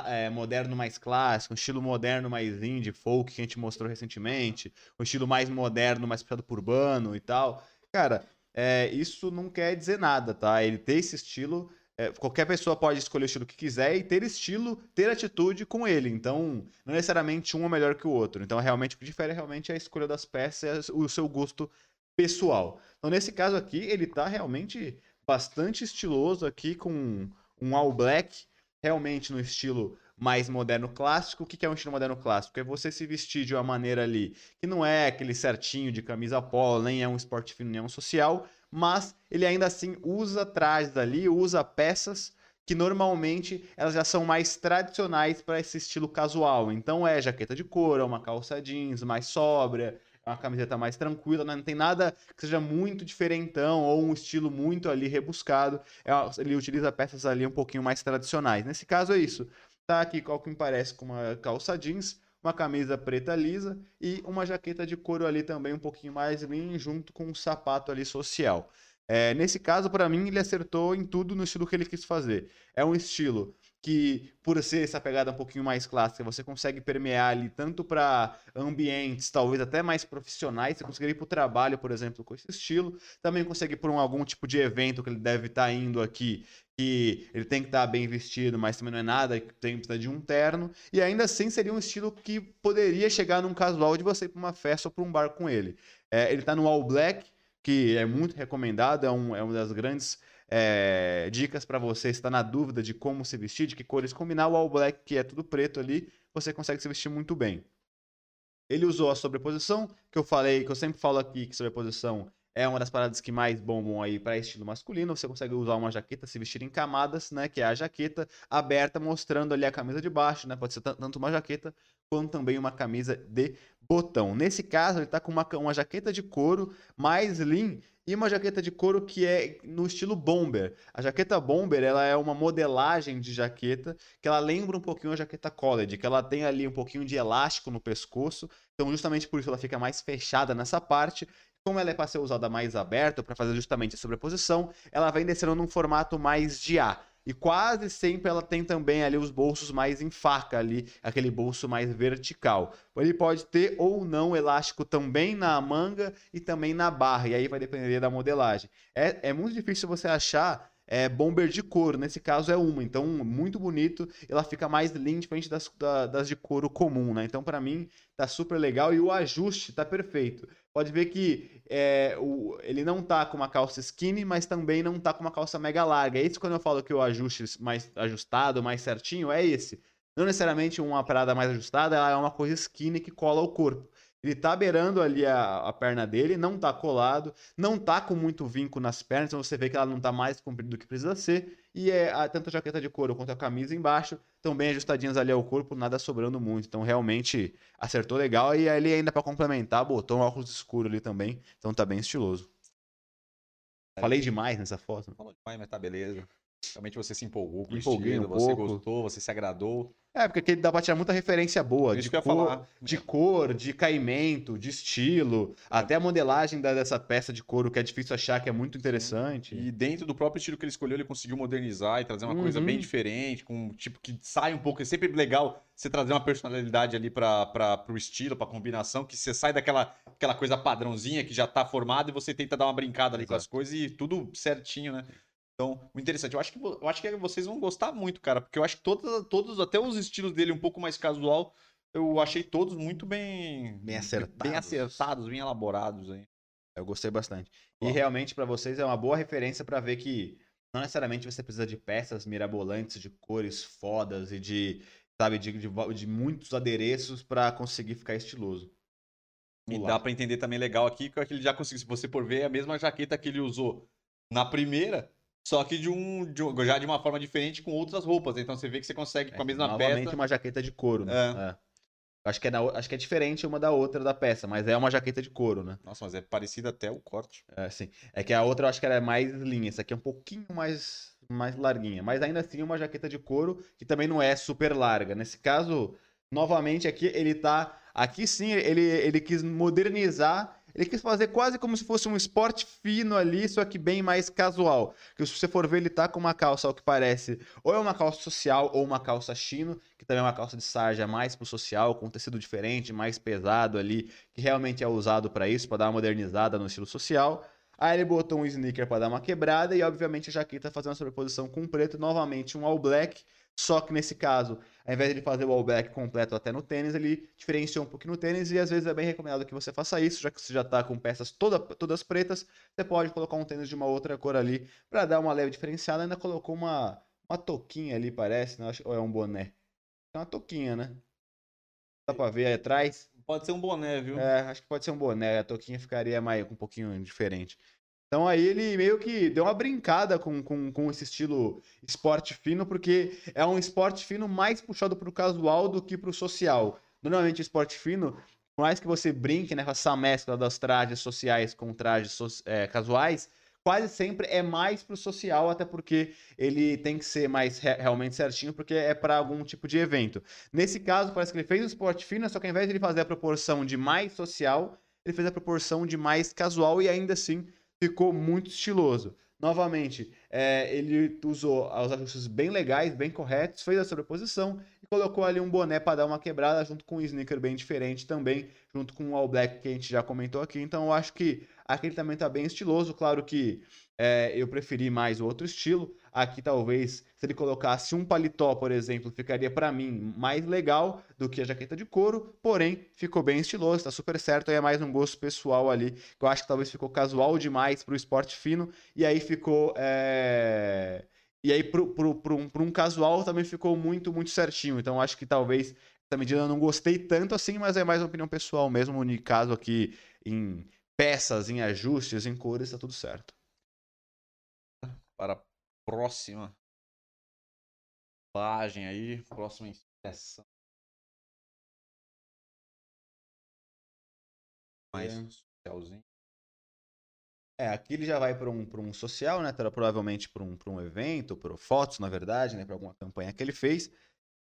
é, moderno mais clássico, um estilo moderno mais indie, folk, que a gente mostrou recentemente, um estilo mais moderno, mais puxado por urbano e tal. Cara, é, isso não quer dizer nada, tá? Ele ter esse estilo, é, qualquer pessoa pode escolher o estilo que quiser e ter estilo, ter atitude com ele. Então, não necessariamente um é melhor que o outro. Então, realmente, o que difere realmente é a escolha das peças e o seu gosto pessoal. Então, nesse caso aqui, ele tá realmente bastante estiloso aqui com um all black, realmente no estilo mais moderno clássico. O que é um estilo moderno clássico? É você se vestir de uma maneira ali que não é aquele certinho de camisa polo, nem é um esporte fino, nem é um social, mas ele ainda assim usa trajes ali, usa peças que normalmente elas já são mais tradicionais para esse estilo casual. Então é jaqueta de couro, é uma calça jeans mais sóbria, uma camiseta mais tranquila, né? não tem nada que seja muito diferentão ou um estilo muito ali rebuscado. É, Ele utiliza peças ali um pouquinho mais tradicionais. Nesse caso é isso. Tá aqui, qual que me parece, com uma calça jeans, uma camisa preta lisa e uma jaqueta de couro ali também um pouquinho mais lean, junto com um sapato ali social. É, nesse caso, para mim, ele acertou em tudo no estilo que ele quis fazer. É um estilo que, por ser essa pegada um pouquinho mais clássica, você consegue permear ali tanto para ambientes, talvez até mais profissionais. Você conseguiria ir para o trabalho, por exemplo, com esse estilo. Também consegue por um, algum tipo de evento que ele deve estar indo aqui, que ele tem que estar bem vestido, mas também não é nada, que tem precisa de um terno. E ainda assim seria um estilo que poderia chegar num casual de você ir para uma festa ou para um bar com ele. É, ele está no all black, que é muito recomendado, é, um, é uma das grandes é, dicas para você estar na dúvida de como se vestir, de que cores combinar. O all black, que é tudo preto ali, você consegue se vestir muito bem. Ele usou a sobreposição, que eu falei, que eu sempre falo aqui que sobreposição é uma das paradas que mais bombam aí para estilo masculino. Você consegue usar uma jaqueta, se vestir em camadas, né? Que é a jaqueta aberta, mostrando ali a camisa de baixo, né? Pode ser tanto uma jaqueta quanto também uma camisa de botão. Nesse caso, ele está com uma, uma jaqueta de couro mais lean e uma jaqueta de couro que é no estilo bomber. A jaqueta bomber, ela é uma modelagem de jaqueta que ela lembra um pouquinho a jaqueta college, que ela tem ali um pouquinho de elástico no pescoço. Então, justamente por isso ela fica mais fechada nessa parte como ela é para ser usada mais aberta, para fazer justamente a sobreposição, ela vem descendo num formato mais de A. E quase sempre ela tem também ali os bolsos mais em faca ali, aquele bolso mais vertical. Ele pode ter ou não elástico também na manga e também na barra, e aí vai depender da modelagem. É, é muito difícil você achar é, bomber de couro. Nesse caso é uma, então muito bonito. Ela fica mais lean diferente das, das de couro comum, né? Então para mim tá super legal e o ajuste tá perfeito. Pode ver que é, o, ele não tá com uma calça skinny, mas também não tá com uma calça mega larga. É isso quando eu falo que o ajuste mais ajustado, mais certinho, é esse. Não necessariamente uma parada mais ajustada, ela é uma coisa skinny que cola o corpo. Ele tá beirando ali a, a, perna dele, não tá colado, não tá com muito vinco nas pernas, então você vê que ela não tá mais comprida do que precisa ser. E é a, tanto a jaqueta de couro quanto a camisa embaixo estão bem ajustadinhas ali ao corpo, nada sobrando muito. Então realmente acertou legal. E ali ainda para complementar, botou um óculos escuro ali também. Então tá bem estiloso. Falei demais nessa foto. Falou demais, mas tá beleza. Realmente você se empolgou com o estilo, um você pouco. gostou, você se agradou. É, porque aquele dá pra tirar muita referência boa. Isso de que eu ia cor, falar. de cor, de caimento, de estilo. Até a modelagem da- dessa peça de couro que é difícil achar, que é muito interessante. E dentro do próprio estilo que ele escolheu, ele conseguiu modernizar e trazer uma coisa Uhum. bem diferente, com um tipo que sai um pouco. É sempre legal você trazer uma personalidade ali para pro estilo, pra combinação, que você sai daquela aquela coisa padrãozinha que já tá formada e você tenta dar uma brincada ali com as Exato. coisas e tudo certinho, né? Então, muito interessante. Eu acho que, eu acho que vocês vão gostar muito, cara, porque eu acho que todos, todos, até os estilos dele um pouco mais casual, eu achei todos muito bem. Bem acertados. Bem acertados, bem elaborados aí. Eu gostei bastante. E realmente, pra vocês, é uma boa referência pra ver que não necessariamente você precisa de peças mirabolantes, de cores fodas e de, sabe, de, de, de muitos adereços pra conseguir ficar estiloso. E dá pra entender também legal aqui que ele já conseguiu, se você for ver, é a mesma jaqueta que ele usou na primeira, só que de um, de um- já de uma forma diferente com outras roupas. Então você vê que você consegue com a mesma É, Novamente peça. uma jaqueta de couro, né? É. É. Acho, que é o- acho que é diferente uma da outra da peça, mas é uma jaqueta de couro, né? Nossa, mas é parecido até o corte. É, sim. É que a outra eu acho que ela é mais linha, essa aqui é um pouquinho mais, mais larguinha. Mas ainda assim é uma jaqueta de couro que também não é super larga. Nesse caso, novamente aqui ele tá. Aqui sim, ele, ele quis modernizar. Ele quis fazer quase como se fosse um esporte fino ali, só que bem mais casual. Que se você for ver, ele tá com uma calça, ao que parece, ou é uma calça social ou uma calça chino, que também é uma calça de sarja mais pro social, com tecido diferente, mais pesado ali, que realmente é usado para isso, para dar uma modernizada no estilo social. Aí ele botou um sneaker para dar uma quebrada e, obviamente, a jaqueta fazendo uma sobreposição com preto, novamente um all black. Só que nesse caso, ao invés de ele fazer o all black completo até no tênis, ele diferenciou um pouquinho no tênis e às vezes é bem recomendado que você faça isso, já que você já tá com peças toda, todas pretas, você pode colocar um tênis de uma outra cor ali para dar uma leve diferenciada. Ainda colocou uma, uma touquinha ali, parece, né? Ou é um boné? É uma touquinha, né? Dá pra ver aí atrás? Pode ser um boné, viu? É, acho que pode ser um boné. A touquinha ficaria mais, um pouquinho diferente. Então aí ele meio que deu uma brincada com, com, com esse estilo esporte fino, porque é um esporte fino mais puxado pro casual do que pro social. Normalmente esporte fino, por mais que você brinque né, com essa mescla das trajes sociais com trajes so- é, casuais, quase sempre é mais pro social, até porque ele tem que ser mais re- realmente certinho, porque é para algum tipo de evento. Nesse caso, parece que ele fez o esporte fino, só que ao invés de ele fazer a proporção de mais social, ele fez a proporção de mais casual e ainda assim ficou muito estiloso. Novamente, é, ele usou os ajustes bem legais, bem corretos, fez a sobreposição e colocou ali um boné para dar uma quebrada junto com um sneaker bem diferente também, junto com o All Black que a gente já comentou aqui. Então eu acho que aquele também tá bem estiloso. Claro que é, eu preferi mais o outro estilo. Aqui talvez, se ele colocasse um paletó, por exemplo, ficaria para mim mais legal do que a jaqueta de couro, porém ficou bem estiloso, tá super certo. Aí é mais um gosto pessoal ali, que eu acho que talvez ficou casual demais pro esporte fino, e aí ficou. é, E aí, pro um, um casual também ficou muito, muito certinho. Então, acho que talvez essa medida eu não gostei tanto assim, mas é mais uma opinião pessoal mesmo. No caso aqui, em peças, em ajustes, em cores, tá tudo certo. Para próxima página aí, próxima inspeção. Mais É. socialzinho. É, aqui ele já vai para um, pra um social, né? Provavelmente para um, pra um evento, para fotos, na verdade, né? Para alguma campanha que ele fez.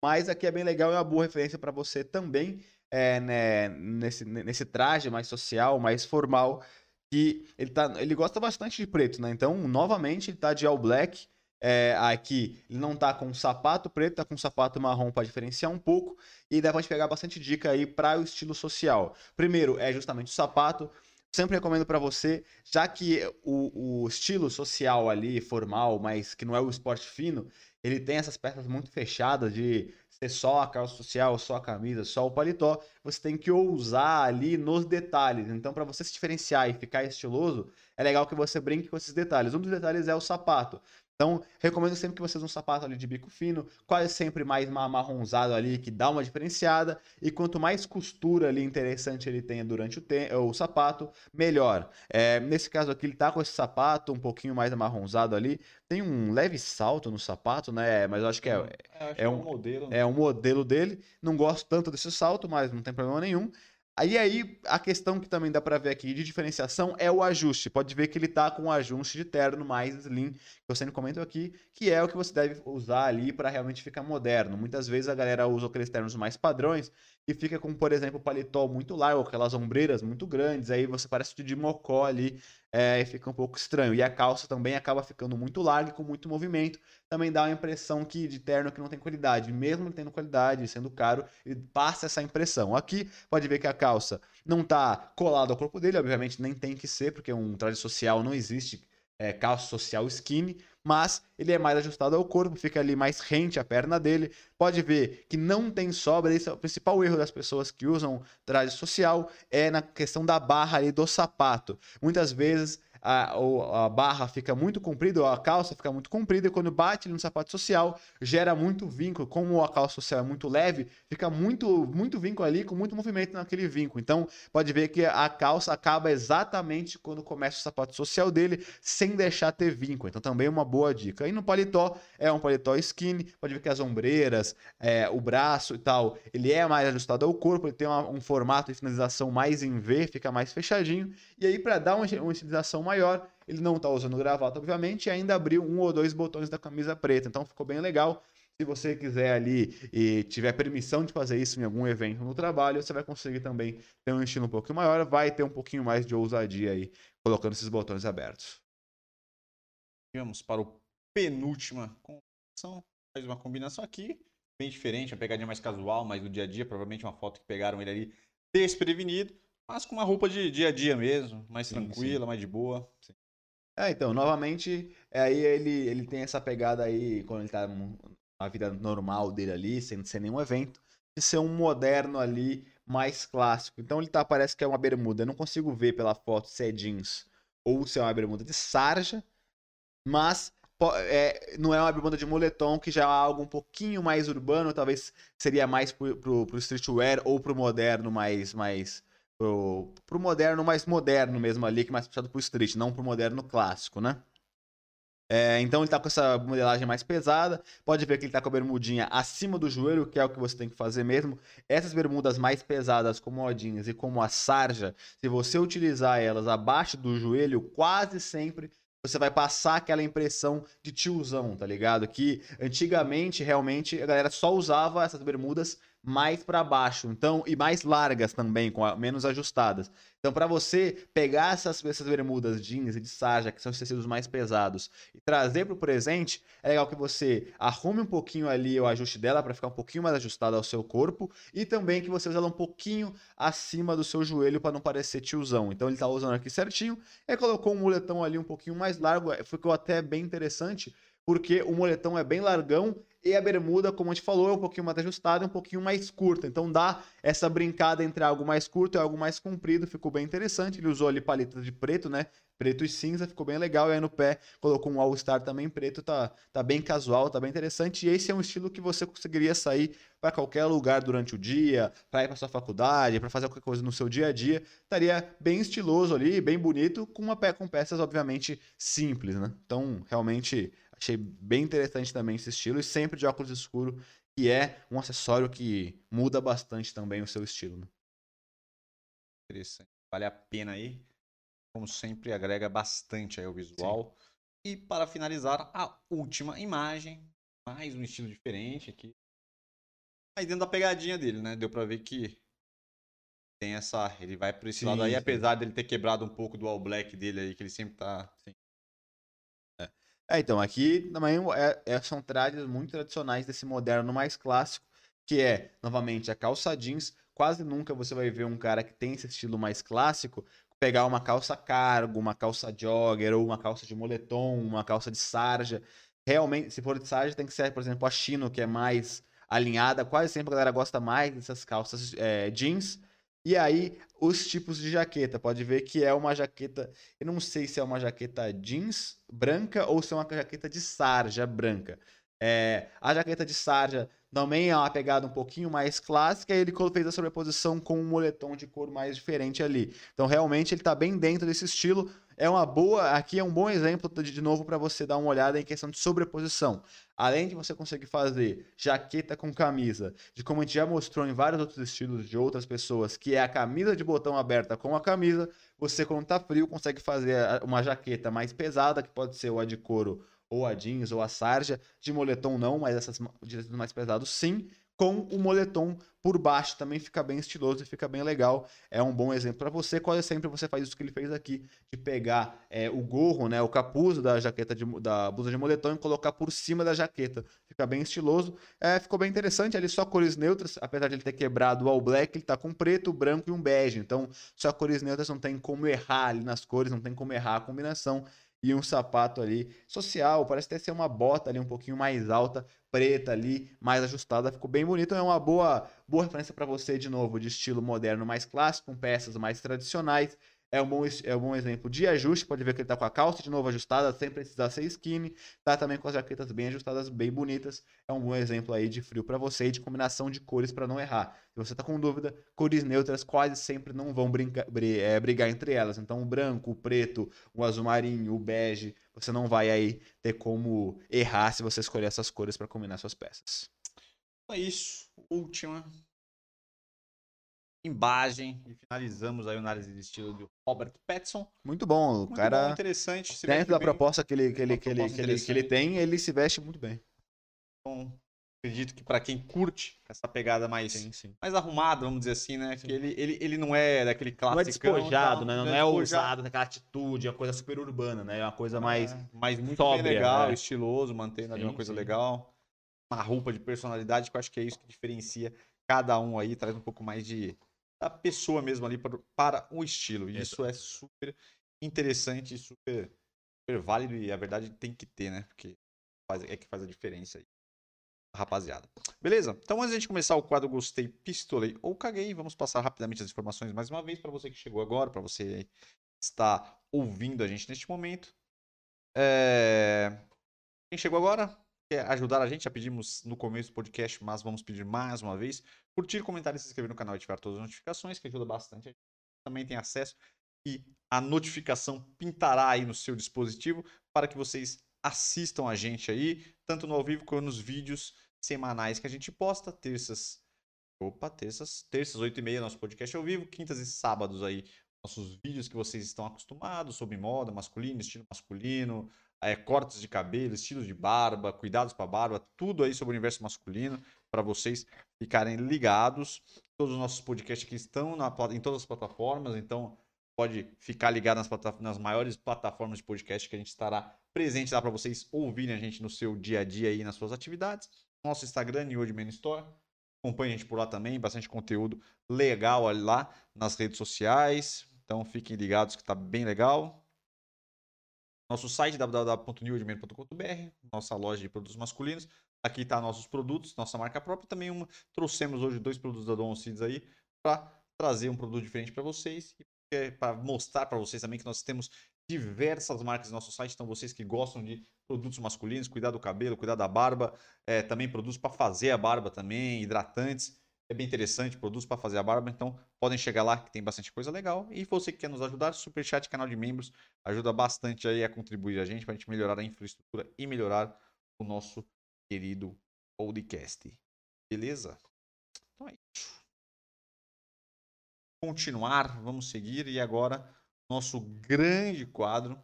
Mas aqui é bem legal e é uma boa referência para você também, é, né, nesse, nesse traje mais social, mais formal, que ele, tá, ele gosta bastante de preto, né? Então, novamente, ele tá de all black. É, aqui ele não tá com sapato preto, tá com sapato marrom para diferenciar um pouco. E dá pra gente pegar bastante dica aí para o estilo social. Primeiro é justamente o sapato. Sempre recomendo para você, já que o, o estilo social ali, formal, mas que não é o esporte fino, ele tem essas peças muito fechadas de ser só a calça social, só a camisa, só o paletó. Você tem que ousar ali nos detalhes. Então, para você se diferenciar e ficar estiloso, é legal que você brinque com esses detalhes. Um dos detalhes é o sapato. Então, recomendo sempre que vocês um sapato ali de bico fino, quase sempre mais ma- marronzado ali, que dá uma diferenciada. E quanto mais costura ali interessante ele tenha durante o, te- o sapato, melhor. É, nesse caso aqui, ele tá com esse sapato um pouquinho mais amarronzado ali. Tem um leve salto no sapato, né? Mas eu acho que é, É, acho é é um- modelo. é um modelo dele. Não gosto tanto desse salto, mas não tem problema nenhum. Aí aí a questão que também dá pra ver aqui de diferenciação é o ajuste. Pode ver que ele tá com um ajuste de terno mais slim, que eu sempre comento aqui, que é o que você deve usar ali para realmente ficar moderno. Muitas vezes a galera usa aqueles ternos mais padrões e fica com, por exemplo, paletó muito largo, aquelas ombreiras muito grandes, aí você parece de mocó ali, é, e fica um pouco estranho. E a calça também acaba ficando muito larga e com muito movimento. Também dá uma impressão que de terno que não tem qualidade. Mesmo tendo qualidade, sendo caro, passa essa impressão. Aqui pode ver que a calça não tá colada ao corpo dele, obviamente nem tem que ser, porque um traje social não existe é, calça social skinny, mas ele é mais ajustado ao corpo, fica ali mais rente a perna dele. Pode ver que não tem sobra, esse é o principal erro das pessoas que usam traje social é na questão da barra ali do sapato. Muitas vezes a, a barra fica muito comprida, ou a calça fica muito comprida, e quando bate no sapato social, gera muito vínculo. Como a calça social é muito leve, fica muito, muito vínculo ali, com muito movimento naquele vínculo. Então, pode ver que a calça acaba exatamente quando começa o sapato social dele, sem deixar ter vínculo. Então, também é uma boa dica. E no paletó, é um paletó skinny, pode ver que as ombreiras, é, o braço e tal, ele é mais ajustado ao corpo, ele tem uma- um formato de finalização mais em V, fica mais fechadinho. E aí, para dar uma, uma estilização maior, ele não tá usando gravata, obviamente, e ainda abriu um ou dois botões da camisa preta. Então ficou bem legal. Se você quiser ali e tiver permissão de fazer isso em algum evento no trabalho, você vai conseguir também ter um estilo um pouquinho maior, vai ter um pouquinho mais de ousadia aí, colocando esses botões abertos. Vamos para o penúltima combinação. Faz uma combinação aqui, bem diferente, uma pegadinha mais casual, mais do dia a dia. Provavelmente uma foto que pegaram ele ali desprevenido, mas com uma roupa de dia a dia mesmo, mais Sim, tranquila, mais de boa. É, então, novamente, é, aí ele, ele tem essa pegada aí, quando ele tá na vida normal dele ali, sem ser nenhum evento, de ser um moderno ali mais clássico. Então ele tá, parece que é uma bermuda. Eu não consigo ver pela foto se é jeans ou se é uma bermuda de sarja, mas é, não é uma bermuda de moletom, que já é algo um pouquinho mais urbano, talvez seria mais pro, pro, pro streetwear ou pro moderno mais, mais pro, pro moderno mais moderno mesmo ali, que é mais puxado pro street, não pro moderno clássico, né? É, então ele tá com essa modelagem mais pesada. Pode ver que ele tá com a bermudinha acima do joelho, que é o que você tem que fazer mesmo. Essas bermudas mais pesadas, como a jeans e como a sarja, se você utilizar elas abaixo do joelho, quase sempre você vai passar aquela impressão de tiozão, tá ligado? Que antigamente realmente a galera só usava essas bermudas mais para baixo, então e mais largas também, com a- menos ajustadas. Então, para você pegar essas, essas bermudas jeans e de sarja, que são os tecidos mais pesados, e trazer para o presente, é legal que você arrume um pouquinho ali o ajuste dela para ficar um pouquinho mais ajustada ao seu corpo, e também que você use ela um pouquinho acima do seu joelho para não parecer tiozão. Então, ele tá usando aqui certinho, e colocou um muletão ali um pouquinho mais largo, é, ficou até bem interessante. Porque o moletom é bem largão e a bermuda, como a gente falou, é um pouquinho mais ajustada e um pouquinho mais curta. Então dá essa brincada entre algo mais curto e algo mais comprido, ficou bem interessante. Ele usou ali paletas de preto, né? Preto e cinza, ficou bem legal. E aí no pé colocou um All-Star também preto, tá, tá bem casual, tá bem interessante. E esse é um estilo que você conseguiria sair para qualquer lugar durante o dia, para ir para sua faculdade, para fazer qualquer coisa no seu dia a dia. Estaria bem estiloso ali, bem bonito, com uma pé com peças obviamente simples, né? Então, realmente Achei bem interessante também esse estilo e sempre de óculos escuro, que é um acessório que muda bastante também o seu estilo. Né? Interessante. Vale a pena aí. Como sempre, agrega bastante aí o visual. Sim. E para finalizar, a última imagem. Mais um estilo diferente aqui. Aí dentro da pegadinha dele, né? Deu pra ver que tem essa. Ele vai por esse sim, lado aí, sim. apesar dele ter quebrado um pouco do All Black dele aí, que ele sempre tá. Sim. É, então, aqui também é, é, são trajes muito tradicionais desse moderno mais clássico, que é, novamente, a calça jeans. Quase nunca você vai ver um cara que tem esse estilo mais clássico pegar uma calça cargo, uma calça jogger, ou uma calça de moletom, uma calça de sarja. Realmente, se for de sarja, tem que ser, por exemplo, a chino, que é mais alinhada. Quase sempre a galera gosta mais dessas calças é, jeans. E aí, os tipos de jaqueta. Pode ver que é uma jaqueta. Eu não sei se é uma jaqueta jeans branca ou se é uma jaqueta de sarja branca. É, a jaqueta de sarja também é uma pegada um pouquinho mais clássica e ele fez a sobreposição com um moletom de cor mais diferente ali. Então, realmente, ele está bem dentro desse estilo. É uma boa. Aqui é um bom exemplo, de novo, para você dar uma olhada em questão de sobreposição. Além de você conseguir fazer jaqueta com camisa, de como a gente já mostrou em vários outros estilos de outras pessoas, que é a camisa de botão aberta com a camisa, você, quando tá frio, consegue fazer uma jaqueta mais pesada, que pode ser o a de couro ou a jeans ou a sarja, de moletom não, mas essas de mais pesados sim, com o moletom por baixo também fica bem estiloso e fica bem legal. É um bom exemplo para você. Quase sempre você faz isso que ele fez aqui, de pegar é, o gorro, né, o capuz da jaqueta de, da blusa de moletom e colocar por cima da jaqueta. Fica bem estiloso. É, ficou bem interessante. Ali só cores neutras, apesar de ele ter quebrado o all black, ele tá com preto, branco e um bege. Então, só cores neutras não tem como errar ali nas cores, não tem como errar a combinação e um sapato ali social, parece até ser uma bota ali um pouquinho mais alta, preta ali, mais ajustada, ficou bem bonito, é uma boa boa referência para você de novo, de estilo moderno mais clássico, com peças mais tradicionais é um, bom, é um bom exemplo de ajuste. Pode ver que ele está com a calça de novo ajustada, sem precisar ser skinny. Tá também com as jaquetas bem ajustadas, bem bonitas. É um bom exemplo aí de frio para você e de combinação de cores para não errar. Se você está com dúvida, cores neutras quase sempre não vão brincar, é, brigar entre elas. Então, o branco, o preto, o azul marinho, o bege, você não vai aí ter como errar se você escolher essas cores para combinar suas peças. É isso. Última imagem e finalizamos aí a análise de estilo de Robert Pattinson. Muito bom, o muito cara. Bom, interessante. dentro da bem, proposta que ele, que, ele, que, ele, que, ele, que ele tem, ele se veste muito bem. Então, acredito que para quem curte essa pegada mais, sim, sim. mais arrumada, vamos dizer assim, né? Sim. Que ele, ele, ele não é daquele clássico. Não é despojado, né? Não, não é, é ousado naquela atitude, é uma coisa super urbana, né? É uma coisa mais. É, mas muito sóbria, legal, é. estiloso, mantendo ali uma coisa legal. Uma roupa de personalidade, que eu acho que é isso que diferencia cada um aí, traz um pouco mais de da pessoa mesmo ali para, para o estilo. E isso é super interessante, super, super válido e a verdade tem que ter, né? Porque faz, é que faz a diferença aí. Rapaziada. Beleza? Então, antes de a gente começar o quadro Gostei, Pistolei ou Caguei, vamos passar rapidamente as informações mais uma vez para você que chegou agora, para você que está ouvindo a gente neste momento. É... Quem chegou agora, quer ajudar a gente, já pedimos no começo do podcast, mas vamos pedir mais uma vez. Curtir, comentar e se inscrever no canal e ativar todas as notificações, que ajuda bastante. A gente também tem acesso e a notificação pintará aí no seu dispositivo para que vocês assistam a gente aí, tanto no ao vivo quanto nos vídeos semanais que a gente posta, terças. Opa, terças, terças, 8 e meia, nosso podcast ao vivo, quintas e sábados aí, nossos vídeos que vocês estão acostumados sobre moda masculino, estilo masculino, é, cortes de cabelo, estilos de barba, cuidados para barba, tudo aí sobre o universo masculino para vocês ficarem ligados. Todos os nossos podcasts aqui estão na, em todas as plataformas, então pode ficar ligado nas, nas maiores plataformas de podcast que a gente estará presente lá para vocês ouvirem a gente no seu dia a dia aí nas suas atividades. Nosso Instagram, New Man Store. Acompanhe a gente por lá também, bastante conteúdo legal lá nas redes sociais. Então fiquem ligados que está bem legal. Nosso site www.newedman.com.br, nossa loja de produtos masculinos. Aqui está nossos produtos, nossa marca própria. Também uma, trouxemos hoje dois produtos da Don Seeds aí para trazer um produto diferente para vocês e para mostrar para vocês também que nós temos diversas marcas no nosso site. Então, vocês que gostam de produtos masculinos, cuidar do cabelo, cuidar da barba, é, também produtos para fazer a barba também, hidratantes. É bem interessante, produtos para fazer a barba. Então, podem chegar lá que tem bastante coisa legal. E você que quer nos ajudar, Superchat, canal de membros, ajuda bastante aí a contribuir a gente para a gente melhorar a infraestrutura e melhorar o nosso querido podcast. Beleza? Então é isso. Continuar, vamos seguir. E agora, nosso grande quadro.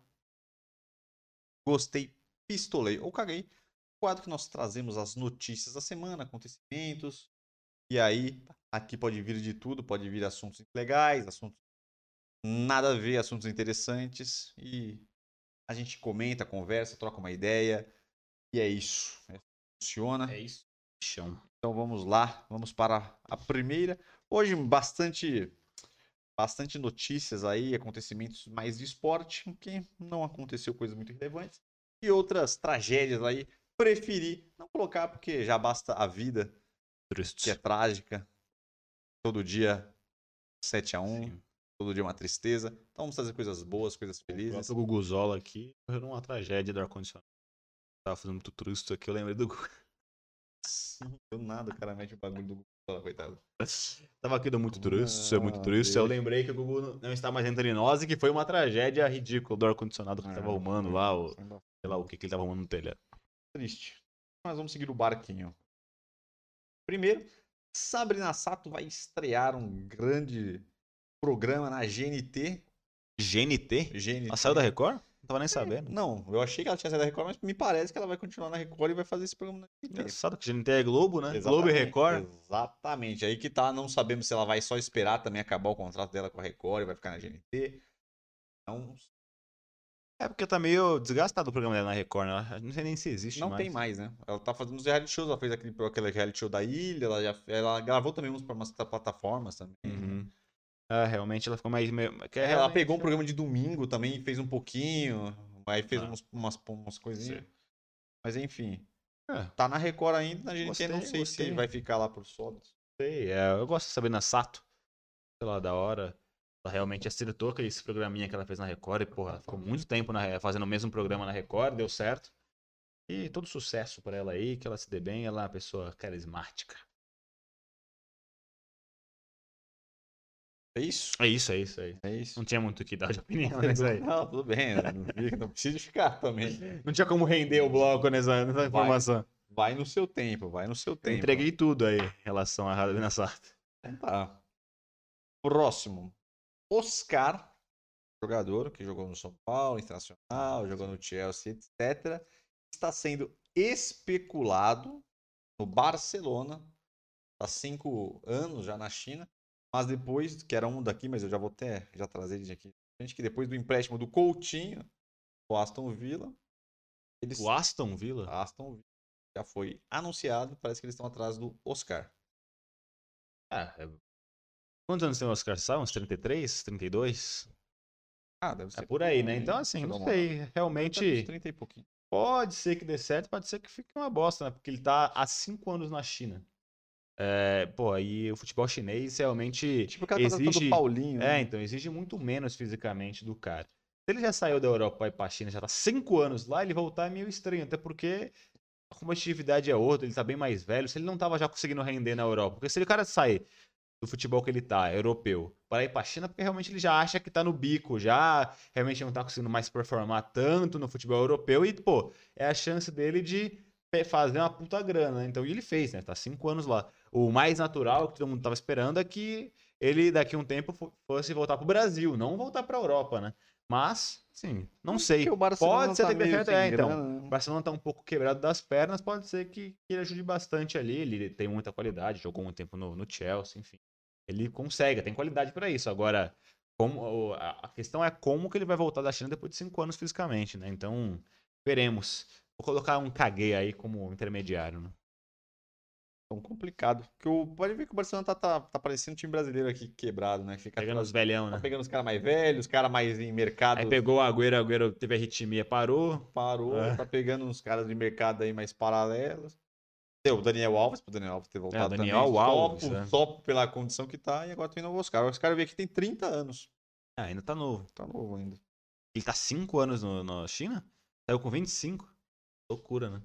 Gostei, pistolei ou caguei. Quadro que nós trazemos as notícias da semana, acontecimentos. E aí, aqui pode vir de tudo, pode vir assuntos legais, assuntos nada a ver, assuntos interessantes. E a gente comenta, conversa, troca uma ideia. E é isso. É, funciona. É isso. Então vamos lá, vamos para a primeira. Hoje bastante bastante notícias aí, acontecimentos mais de esporte, que não aconteceu coisas muito relevantes. E outras tragédias aí, preferi não colocar porque já basta a vida, Triste. que é trágica. Todo dia 7 a 1 Sim. todo dia uma tristeza. Então vamos fazer coisas boas, coisas O felizes. próprio Guguzola aqui morreu numa tragédia do ar-condicionado. Tava fazendo muito triste aqui, eu lembrei do Gugu. (laughs) Não deu nada, o cara mete o bagulho do Google, coitado. Tava aqui do muito triste, é muito triste. Eu lembrei que o Gugu não está mais entre nós e que foi uma tragédia ridícula do ar-condicionado que ele tava Ah, arrumando lá, o, uma- sei lá o que, que ele tava arrumando no telhado. Triste. Mas vamos seguir o barquinho. Primeiro, Sabrina Sato vai estrear um grande programa na GNT. GNT? GNT. Ela saiu da Record? Não tava nem sabendo. Não, eu achei que ela tinha saído da Record, mas me parece que ela vai continuar na Record e vai fazer esse programa na GNT. Engraçado que GNT é Globo, né? Globo e Exatamente, Record. Exatamente. Aí que tá, não sabemos se ela vai só esperar também acabar o contrato dela com a Record e vai ficar na GNT. Então, É porque tá meio desgastado o programa dela na Record, né? Não sei nem se existe não mais. tem mais, né? Ela tá fazendo os reality shows, ela fez aquele, aquele reality show da ilha, ela, já, ela gravou também uns para umas plataformas também. Uhum. É, realmente ela ficou mais... meio- que é ela pegou um programa de domingo também e fez um pouquinho, aí fez Ah. umas, umas, umas coisinhas. Sim. Mas enfim, É, tá na Record ainda, na GNT não Gostei, sei se gostei. vai ficar lá por só. sei. É, eu gosto de Sabrina Sato. Sei lá, da hora. Ela realmente acertou aquele esse programinha que ela fez na Record. E, porra, ela ficou muito tempo na- fazendo o mesmo programa na Record, deu certo. E todo sucesso pra ela aí, que ela se dê bem. Ela é uma pessoa carismática. É isso? É isso, é isso, é isso. É isso. Não tinha muito o que dar de (laughs) opinião nisso aí. Não, tudo bem, não, fica- não precisa ficar também. Não tinha como render o bloco nessa, nessa informação. Vai no seu tempo, vai no seu Eu tempo. entreguei tudo aí em relação a Sabrina Sato. Então tá. Próximo. Oscar, jogador que jogou no São Paulo, Internacional, jogou no Chelsea, etc. Está sendo especulado no Barcelona há cinco anos já na China. Mas depois, que era um daqui, mas eu já vou até já trazer ele aqui. Gente, que depois do empréstimo do Coutinho, o Aston Villa, eles O Aston Villa? Aston Villa já foi anunciado, parece que eles estão atrás do Oscar. Ah, é... Quantos anos tem o Oscar Sá? Uns 33? 32? Ah, deve ser É por aí, né? Então, assim, não sei. Realmente, Deve ter uns 30 e pouquinho. pode ser que dê certo, pode ser que fique uma bosta, né? Porque ele tá há cinco anos na China. É, pô, aí o futebol chinês realmente Tipo aquela coisa exige... do Paulinho. É, né? então, exige muito menos fisicamente do cara. Se ele já saiu da Europa pra ir pra China, já tá cinco anos lá, ele voltar é meio estranho, até porque a competitividade é outra, ele tá bem mais velho. Se ele não tava já conseguindo render na Europa, porque se o cara sair do futebol que ele tá, europeu, para ir pra China, porque realmente ele já acha que tá no bico, já realmente não tá conseguindo mais performar tanto no futebol europeu e, pô, é a chance dele de fazer uma puta grana, né? Então, e ele fez, né? Tá cinco anos lá. O mais natural que todo mundo tava esperando é que ele daqui a um tempo fo- fosse voltar pro Brasil, não voltar pra Europa, né? Mas, sim, não sei. O Pode ser tá que certo, é, então. grana, O né? Barcelona tá um pouco quebrado das pernas, pode ser que, que ele ajude bastante ali. Ele tem muita qualidade, jogou um tempo no, no Chelsea, enfim. Ele consegue, tem qualidade pra isso. Agora, como, a questão é como que ele vai voltar da China depois de cinco anos fisicamente, né? Então, veremos. Vou colocar um caguei aí como intermediário, né? tão complicado. Porque o, pode ver que o Barcelona tá, tá, tá parecendo um time brasileiro aqui quebrado, né? Fica Pegando os velhão, tá né? pegando os caras mais velhos, os caras mais em mercado. Aí pegou o Agüero, o Agüero teve arritmia, parou. Parou, É. tá pegando uns caras de mercado aí mais paralelos. Tem o Daniel Alves, pro Daniel Alves ter voltado É, Daniel também. Alves, só, por- é. só pela condição que tá, e agora tem novo Oscar. O Oscar veio aqui tem 30 anos. Ah, ainda tá novo. Tá novo ainda. Ele tá 5 anos no, na China? Saiu com 25. Loucura, né?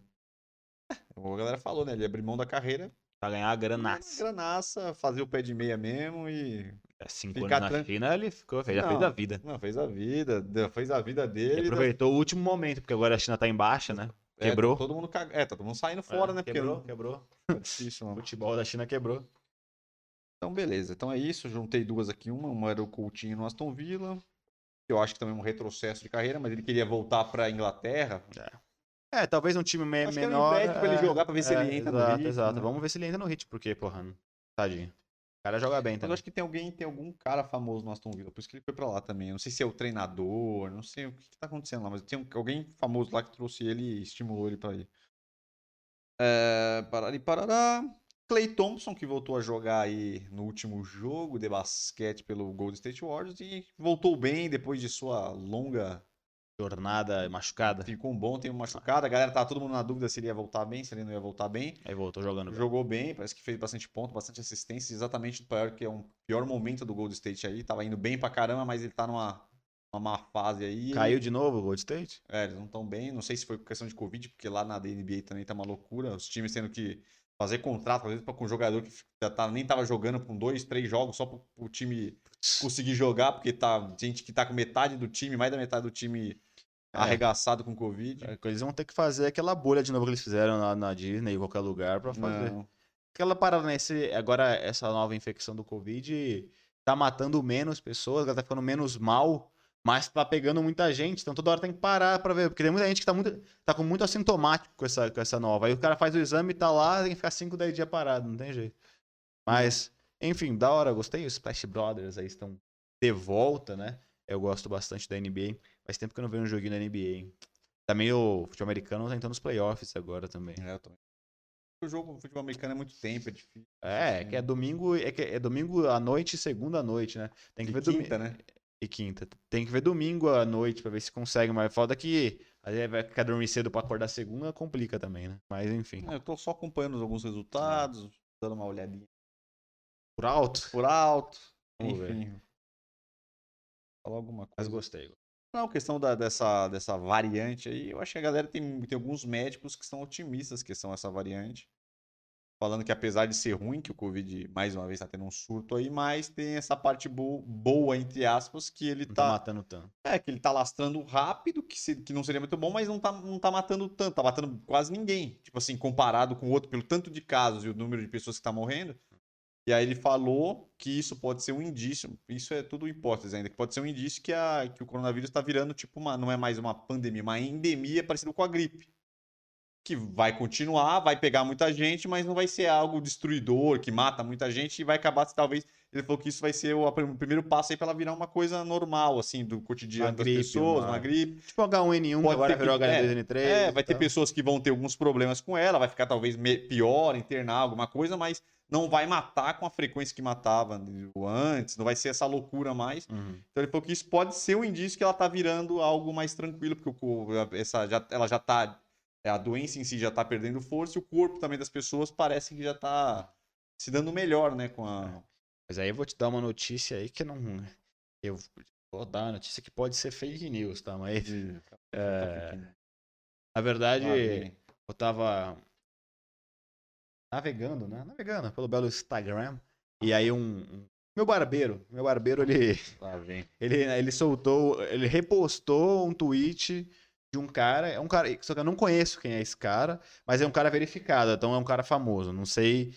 A galera falou, né? Ele abriu mão da carreira. Pra ganhar a granaça. Granaça, fazer o pé de meia mesmo e. 5 Ficar anos na tran- China, ele ficou, fez, já Não. fez a vida. Não, fez a vida, deu- fez a vida Ele dele. aproveitou o último momento, porque agora a China tá em baixa, né? É, quebrou. todo mundo cag... É, tá todo mundo saindo fora, É, né? Porque Quebrou, não- quebrou. (laughs) é difícil, O mano. futebol da China quebrou. Então, beleza. Então é isso. Juntei duas aqui. Uma, uma era o Coutinho no Aston Villa. Que eu acho que também é um retrocesso de carreira, mas ele queria voltar pra Inglaterra. É, talvez um time me Acho que era um menor. pra ele é, jogar, pra ver se é, ele entra no exato, ritmo, Exato, né? Vamos ver se ele entra no ritmo, porque, porra, não- tadinho. O cara joga bem Mas eu também. acho que tem alguém, tem algum cara famoso no Aston Villa, por isso que ele foi pra lá também. Eu não sei se é o treinador, não sei o que, que tá acontecendo lá, mas tem alguém famoso lá que trouxe ele e estimulou ele pra ir. É, parari parará. Clay Thompson, que voltou a jogar aí no último jogo de basquete pelo Golden State Warriors e voltou bem depois de sua longa. Jornada machucada. Ficou um bom tempo machucado. A galera tava todo mundo na dúvida se ele ia voltar bem, se ele não ia voltar bem. Aí voltou jogando bem. Jogou bem, parece que fez bastante ponto, bastante assistência, exatamente do pior que é um pior momento do Gold State aí. Tava indo bem pra caramba, mas ele tá numa, uma má fase aí. Caiu de novo o Gold State? É, eles não estão bem. Não sei se foi por questão de Covid, porque lá na NBA também tá uma loucura. Os times tendo que fazer contrato, às vezes, com um jogador que já tá, nem tava jogando com dois, três jogos, só pro, pro time conseguir jogar, porque tá gente que tá com metade do time, mais da metade do time É. arregaçado com Covid. É, Eles vão ter que fazer aquela bolha de novo que eles fizeram na, na Disney, em qualquer lugar, pra fazer. Não. Aquela parada, né? esse- agora, essa nova infecção do Covid tá matando menos pessoas, ela tá ficando menos mal, mas tá pegando muita gente. Então toda hora tem que parar pra ver. Porque tem muita gente que tá, muito, tá com muito assintomático com essa, com essa nova. Aí o cara faz o exame, tá lá, tem que ficar 5, 10 dias parado, não tem jeito. Mas, enfim, da hora, gostei. Os Splash Brothers aí estão de volta, né? Eu gosto bastante da NBA. Faz tempo que eu não vejo um joguinho da NBA. Também o futebol americano tá entrando nos playoffs agora também. É, eu também. O jogo do futebol americano é muito tempo, é difícil. É, é que é domingo, é que é domingo à noite e segunda à noite, né? Tem que E ver quinta, né? E quinta. Tem que ver domingo à noite pra ver se consegue, mas foda que aí vai ficar dormir cedo pra acordar segunda, complica também, né? Mas enfim, É, Eu tô só acompanhando alguns resultados, dando uma olhadinha por alto, por alto. Vamos ver. Falar alguma mas coisa. gostei. Não, questão da- dessa, dessa variante aí, eu acho que a galera tem, tem alguns médicos que são otimistas que são essa variante. Falando que apesar de ser ruim, que o Covid mais uma vez tá tendo um surto aí, mas tem essa parte bo- boa, entre aspas, que ele Não tá tá. matando tanto. É, que ele tá lastrando rápido, que, se- que não seria muito bom, mas não tá, não tá matando tanto, tá matando quase ninguém. Tipo assim, comparado com o outro, pelo tanto de casos e o número de pessoas que tá morrendo. E aí ele falou que isso pode ser um indício, isso é tudo hipótese ainda, que pode ser um indício que, a, que o coronavírus tá virando tipo uma, não é mais uma pandemia, uma endemia parecida com a gripe. Que vai continuar, vai pegar muita gente, mas não vai ser algo destruidor, que mata muita gente e vai acabar, talvez, ele falou que isso vai ser o, o primeiro passo aí pra ela virar uma coisa normal, assim, do cotidiano Uma das gripe, pessoas, uma- uma gripe. Tipo H1N1, que Pode agora virou é, H2N3. É, vai ter pessoas que vão ter alguns problemas com ela, vai ficar talvez pior, internar alguma coisa, mas não vai matar com a frequência que matava antes, não vai ser essa loucura mais. Uhum. Então ele falou que isso pode ser um indício que ela tá virando algo mais tranquilo, porque o, essa, já, ela já tá. A doença em si já tá perdendo força e o corpo também das pessoas parece que já tá se dando melhor, né? Com a. Mas aí eu vou te dar uma notícia aí que não. Eu vou dar uma notícia que pode ser fake news, tá? Mas, (laughs) é, na verdade, eu tava navegando, né? Navegando pelo belo Instagram. E aí um, um- meu barbeiro, meu barbeiro ele (laughs) Lá vem. ele ele soltou, ele repostou um tweet de um cara, é um cara, só que eu não conheço quem é esse cara, mas é um cara verificado, então é um cara famoso, não sei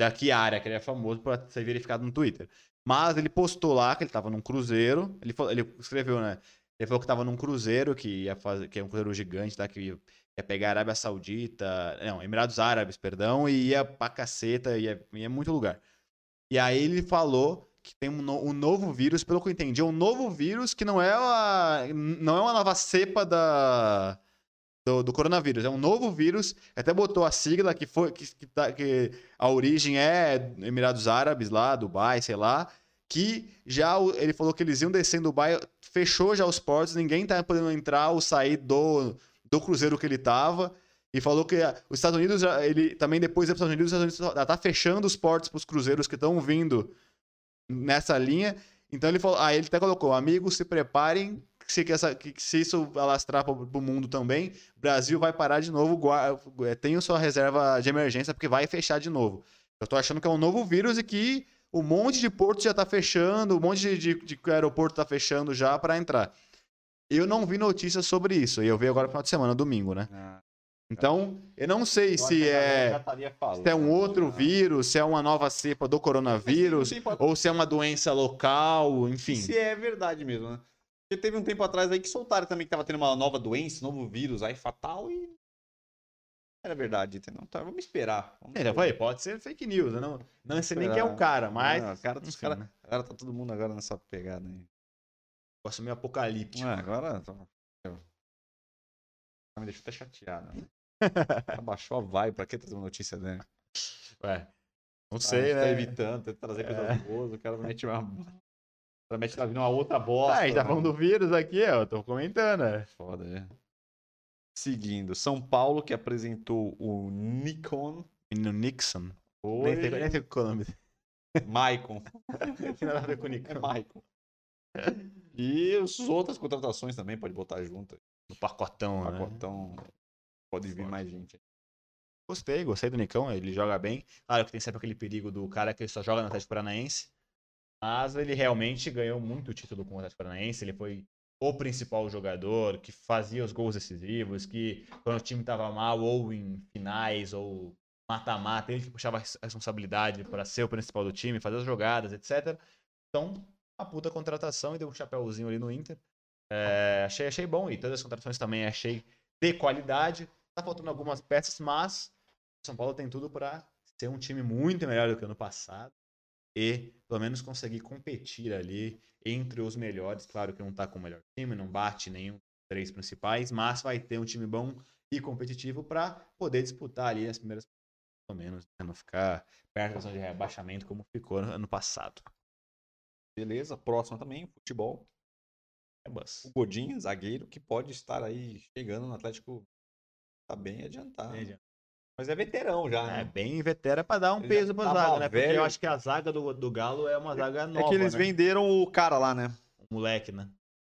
da que área que ele é famoso para ser verificado no Twitter. Mas ele postou lá que ele tava num cruzeiro, ele ele escreveu, né? Ele falou que tava num cruzeiro que ia fazer, que é um cruzeiro gigante, tá? Que ia, ia pegar a Arábia Saudita, não, Emirados Árabes, perdão, e ia pra caceta, ia, ia muito lugar. E aí ele falou que tem um, no- um novo vírus, pelo que eu entendi, é um novo vírus que não é, a, não é uma nova cepa da, do, do coronavírus. É um novo vírus, até botou a sigla que foi que, que, tá- que a origem é Emirados Árabes lá, Dubai, sei lá, que já ele falou que eles iam descer em Dubai, fechou já os portos, ninguém tá podendo entrar ou sair do, do cruzeiro que ele tava. E falou que ah, os Estados Unidos, ele também depois dos Estados Unidos, os Estados Unidos já tá fechando os portos para os cruzeiros que estão vindo nessa linha. Então ele falou, ah, ele até colocou, amigos, se preparem, se, que essa, que se isso alastrar para o mundo também, Brasil vai parar de novo, gua- é, sua reserva de emergência, porque vai fechar de novo. Eu tô achando que é um novo vírus e que um monte de porto já tá fechando, um monte de, de, de aeroporto tá fechando já para entrar. Eu não vi notícias sobre isso, e eu vi agora no final de semana, domingo, né? Ah, Então, eu não sei se é, se é um outro vírus, se é uma nova cepa do coronavírus, ou se é uma doença local, enfim. Se é verdade mesmo, né? Porque teve um tempo atrás aí que soltaram também que tava tendo uma nova doença, novo vírus aí fatal e. Era verdade, entendeu? Então vamos esperar. Vamos É, falei, pode ser fake news, eu não, não sei nem quem é o cara, mas. Não, cara, os enfim, cara, né? agora tá todo mundo agora nessa pegada aí. Negócio meio apocalíptico. Ué, agora. tá- eu- Me deixou até chateado. Né? (laughs) Abaixou a vai, pra que trazer uma notícia dele? Ué, não Ah, sei, Tá né? evitando, tenta trazer coisa É. boa, o cara mete uma. O cara mete tá vindo uma outra bosta. Ah, a gente tá né? falando do vírus aqui, ó. Tô comentando, né? Foda, é. Seguindo, São Paulo que apresentou o Nikon. Menino Nixon. Oi. Nem sei, nem é o nome. Maicon. Não (laughs) tem nada a ver com o É. Maicon. E as outras contratações também, pode botar junto. No pacotão, né? Pacotão. Pode vir mais gente. Gostei, gostei do Nicão, ele joga bem. Claro que tem sempre aquele perigo do cara que só joga no Atlético Paranaense. Mas ele realmente ganhou muito título com o Atlético Paranaense. Ele foi o principal jogador que fazia os gols decisivos, que quando o time tava mal, ou em finais, ou mata-mata, ele que puxava a responsabilidade para ser o principal do time, fazer as jogadas, etc. Então, uma puta contratação e deu um chapéuzinho ali no Inter. É, achei, achei bom. E todas as contratações também achei de qualidade. Tá faltando algumas peças, mas São Paulo tem tudo para ser um time muito melhor do que ano passado e pelo menos conseguir competir ali entre os melhores. Claro que não tá com o melhor time, não bate nenhum dos três principais, mas vai ter um time bom e competitivo para poder disputar ali as primeiras pelo menos, né? não ficar perto da zona de rebaixamento como ficou no ano passado. Beleza, próxima também, futebol. É bus. O Godinho, zagueiro, que pode estar aí chegando no Atlético. Tá bem adiantado. Mas é veterão já, É né? bem vetera para dar um Ele peso pra zaga, né? Porque velho. eu acho que a zaga do, do Galo é uma zaga nova, é que eles né? venderam o cara lá, né? O moleque, né?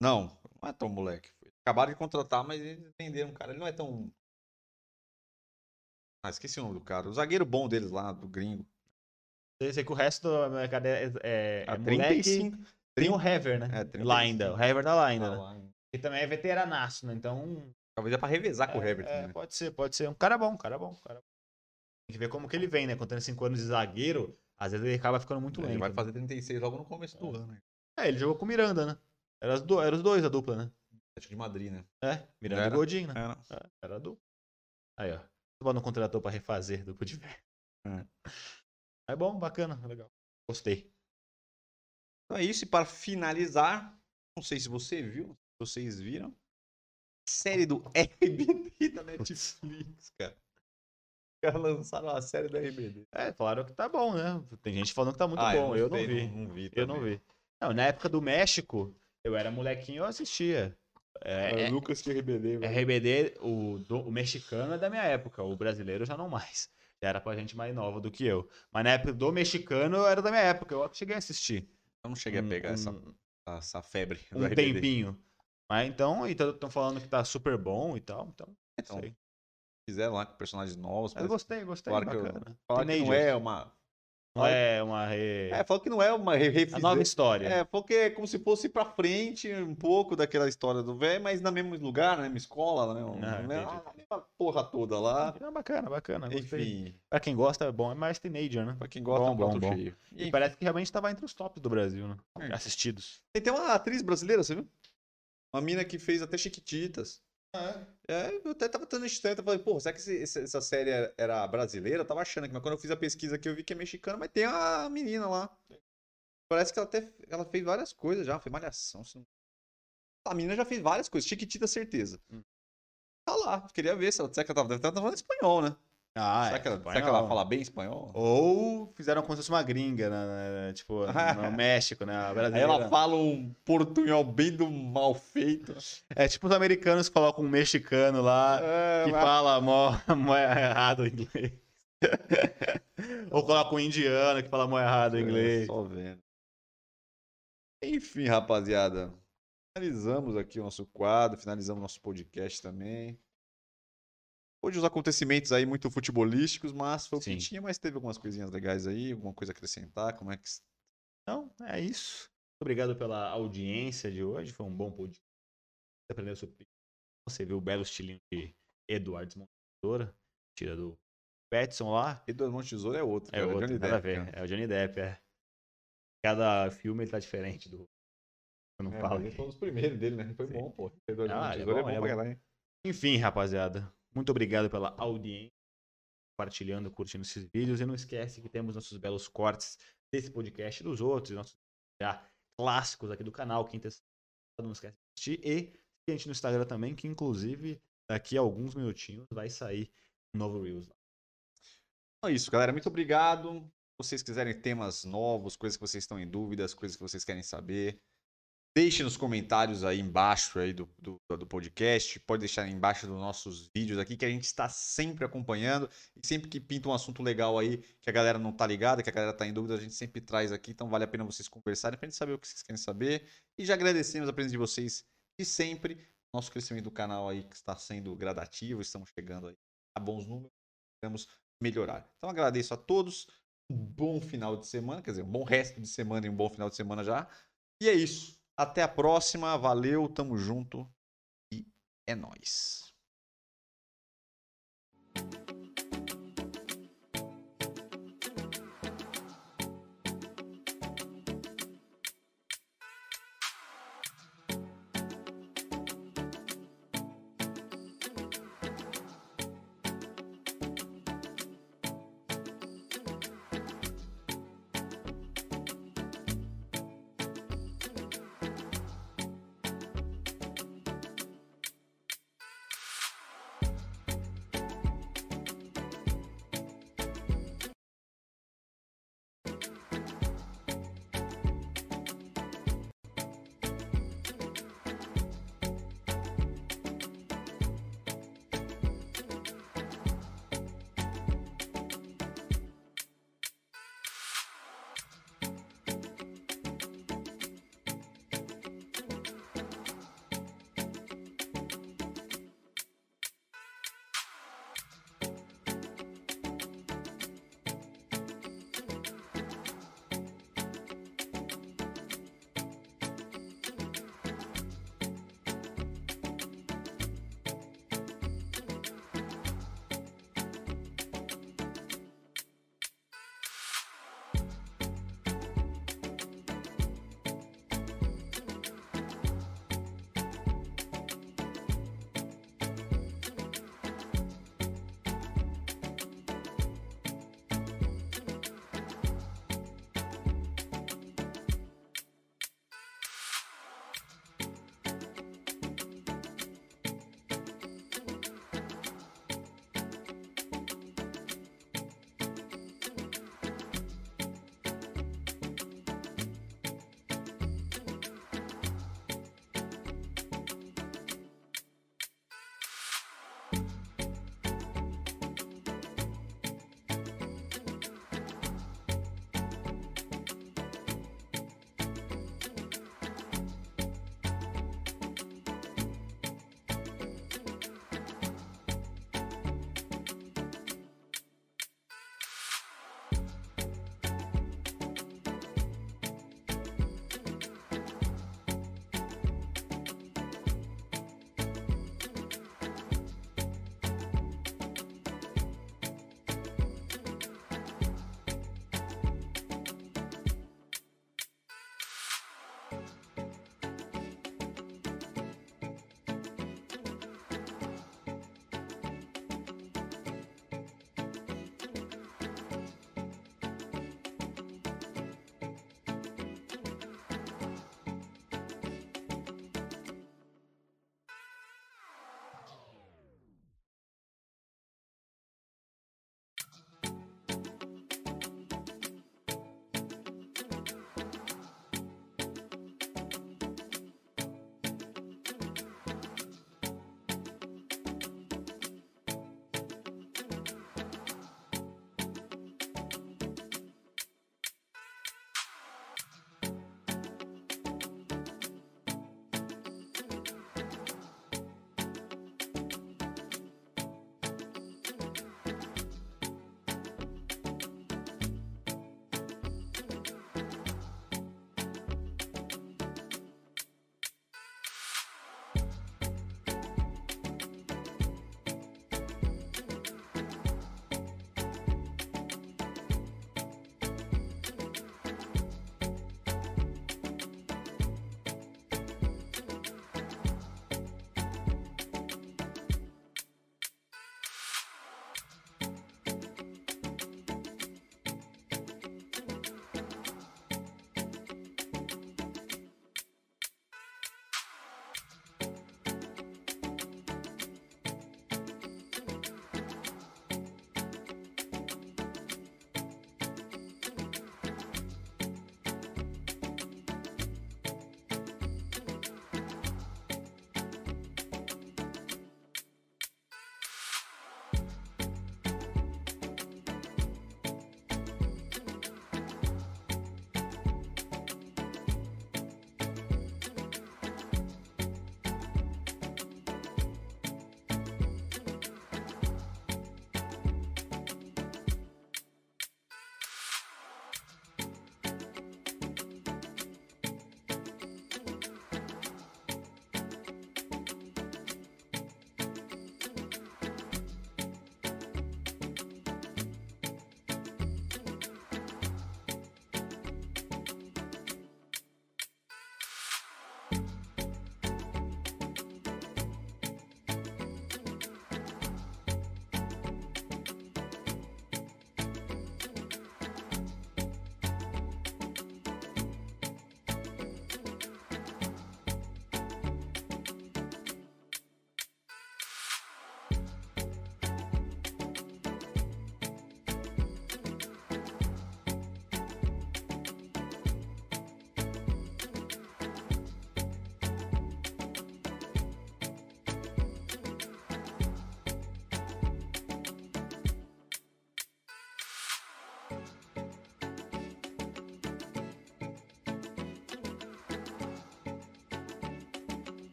Não, não é tão moleque. Acabaram de contratar, mas eles venderam o cara. Ele não é tão. Ah, esqueci o nome do cara. O zagueiro bom deles lá, do gringo. Eu sei que o resto do mercado é, é, Ah, é moleque. Tem o Hever, né? É, 35. lá ainda. O Hever tá lá ainda, Tá né? lá, hein? E também é veteranaço, né? Então. Talvez é pra revezar com o é, Herbert. é, né? Pode ser, pode ser. Um cara bom, um cara bom, um cara bom. Tem que ver como que ele vem, né? Contando 5 anos de zagueiro, às vezes ele acaba ficando muito lento. Ele vai né? fazer 36 logo no começo do ano. hein? É, ele jogou com o Miranda, né? Era, do... Era os dois a dupla, né? Atlético de Madrid, né? É, Miranda Era. e Godinho, né? Era. É, era a dupla. Aí, ó. O não contratou pra refazer dupla de velho. (laughs) É. É bom, bacana, legal. Gostei. Então é isso. E para finalizar, não sei se você viu, se vocês viram, série do RBD da (laughs) Netflix, cara. Os caras lançaram a série do RBD. É, falaram que tá bom, né? Tem gente falando que tá muito Ah, bom. Eu não, sei, vi. Não, vi Eu não vi. Não, na época do México, eu era molequinho, eu assistia. É, É, Lucas de RBD, é. RBD, o, do- o mexicano é da minha época, o brasileiro já não mais. Era pra gente mais nova do que eu. Mas na época do mexicano era da minha época, eu cheguei a assistir. Eu não cheguei a Um- pegar essa, um- essa febre do um RBD. tempinho. Mas então, e estão falando que tá super bom e tal, então, Então, sei. Fizeram lá com personagens novos. Eu parece- gostei, gostei, Claro que eu- bacana. Falaram que não é uma. Não é uma re... É, falou que não é uma re- a refizer- nova história. É, falou que é como se fosse pra frente um pouco daquela história do velho, mas no mesmo lugar, na mesma escola, né? Ah, né? a mesma porra toda lá. Ah, bacana, bacana. Gostei. Enfim, Pra quem gosta, é bom. É mais teenager, né? pra quem gosta, Bom, é um bom, bom. cheio. E parece que realmente tava entre os tops do Brasil, né? É. Assistidos. Tem tem uma atriz brasileira, você viu? Uma mina que fez até Chiquititas. É, eu até tava tendo estranho, eu falei, pô, será que esse- essa série era- brasileira? Eu tava achando que, mas quando eu fiz a pesquisa aqui, eu vi que é mexicana, mas tem a menina lá. Parece que ela até ela fez várias coisas já, fez malhação. se não- A menina já fez várias coisas, Chiquitita, certeza. Hum. Tá lá. Queria ver se ela, será que ela tava, deve estar falando espanhol, né? Ah, será, é, que ela, será que ela fala bem espanhol? Ou fizeram como se fosse uma gringa, né? né, Tipo, (laughs) no México, né? Brasileira. ela fala um portunhol bem do mal feito. É tipo os americanos que colocam um mexicano lá É, que mas- fala mó, mó errado o inglês. (laughs) Ou coloca um indiano que fala mó errado o inglês. É, só vendo. Enfim, rapaziada. Finalizamos aqui o nosso quadro, finalizamos o nosso podcast também. Hoje os acontecimentos aí muito futebolísticos, mas foi o que Sim. tinha, mas teve algumas coisinhas legais aí, alguma coisa a acrescentar, como é que... Então, é isso. Muito obrigado pela audiência de hoje. Foi um bom podcast. Você aprendeu sobre. Você viu o belo estilinho de Eduardo Montesoura, tira do Petson lá. Eduardo Monte Tesouro é outro, É cara, outro, Johnny nada a Depp, ver. cara. É o Johnny Depp, é. Cada filme ele tá diferente do. Eu não É, falo. foi um dos primeiros dele, né? Foi Sim. bom, pô. Eduardo Ah, é Tesouro é bom, bom, ele é pra bom. caralho. Enfim, rapaziada. Muito obrigado pela audiência, compartilhando, curtindo esses vídeos. E não esquece que temos nossos belos cortes desse podcast e dos outros, nossos já clássicos aqui do canal. Assistindo, não esquece de assistir. E a gente no Instagram também, que inclusive daqui a alguns minutinhos vai sair um novo Reels. lá. Então é isso, galera. Muito obrigado. Se vocês quiserem temas novos, coisas que vocês estão em dúvidas, coisas que vocês querem saber, deixe nos comentários aí embaixo aí do, do, do podcast. Pode deixar embaixo dos nossos vídeos aqui, que a gente está sempre acompanhando. E sempre que pinta um assunto legal aí, que a galera não tá ligada, que a galera tá em dúvida, a gente sempre traz aqui. Então vale a pena vocês conversarem pra gente saber o que vocês querem saber. E já agradecemos a presença de vocês de sempre. Nosso crescimento do canal aí que está sendo gradativo, estamos chegando aí a bons números. Vamos melhorar. Então agradeço a todos. Um bom final de semana, quer dizer, um bom resto de semana e um bom final de semana já. E é isso. Até a próxima. Valeu, tamo junto e é nóis.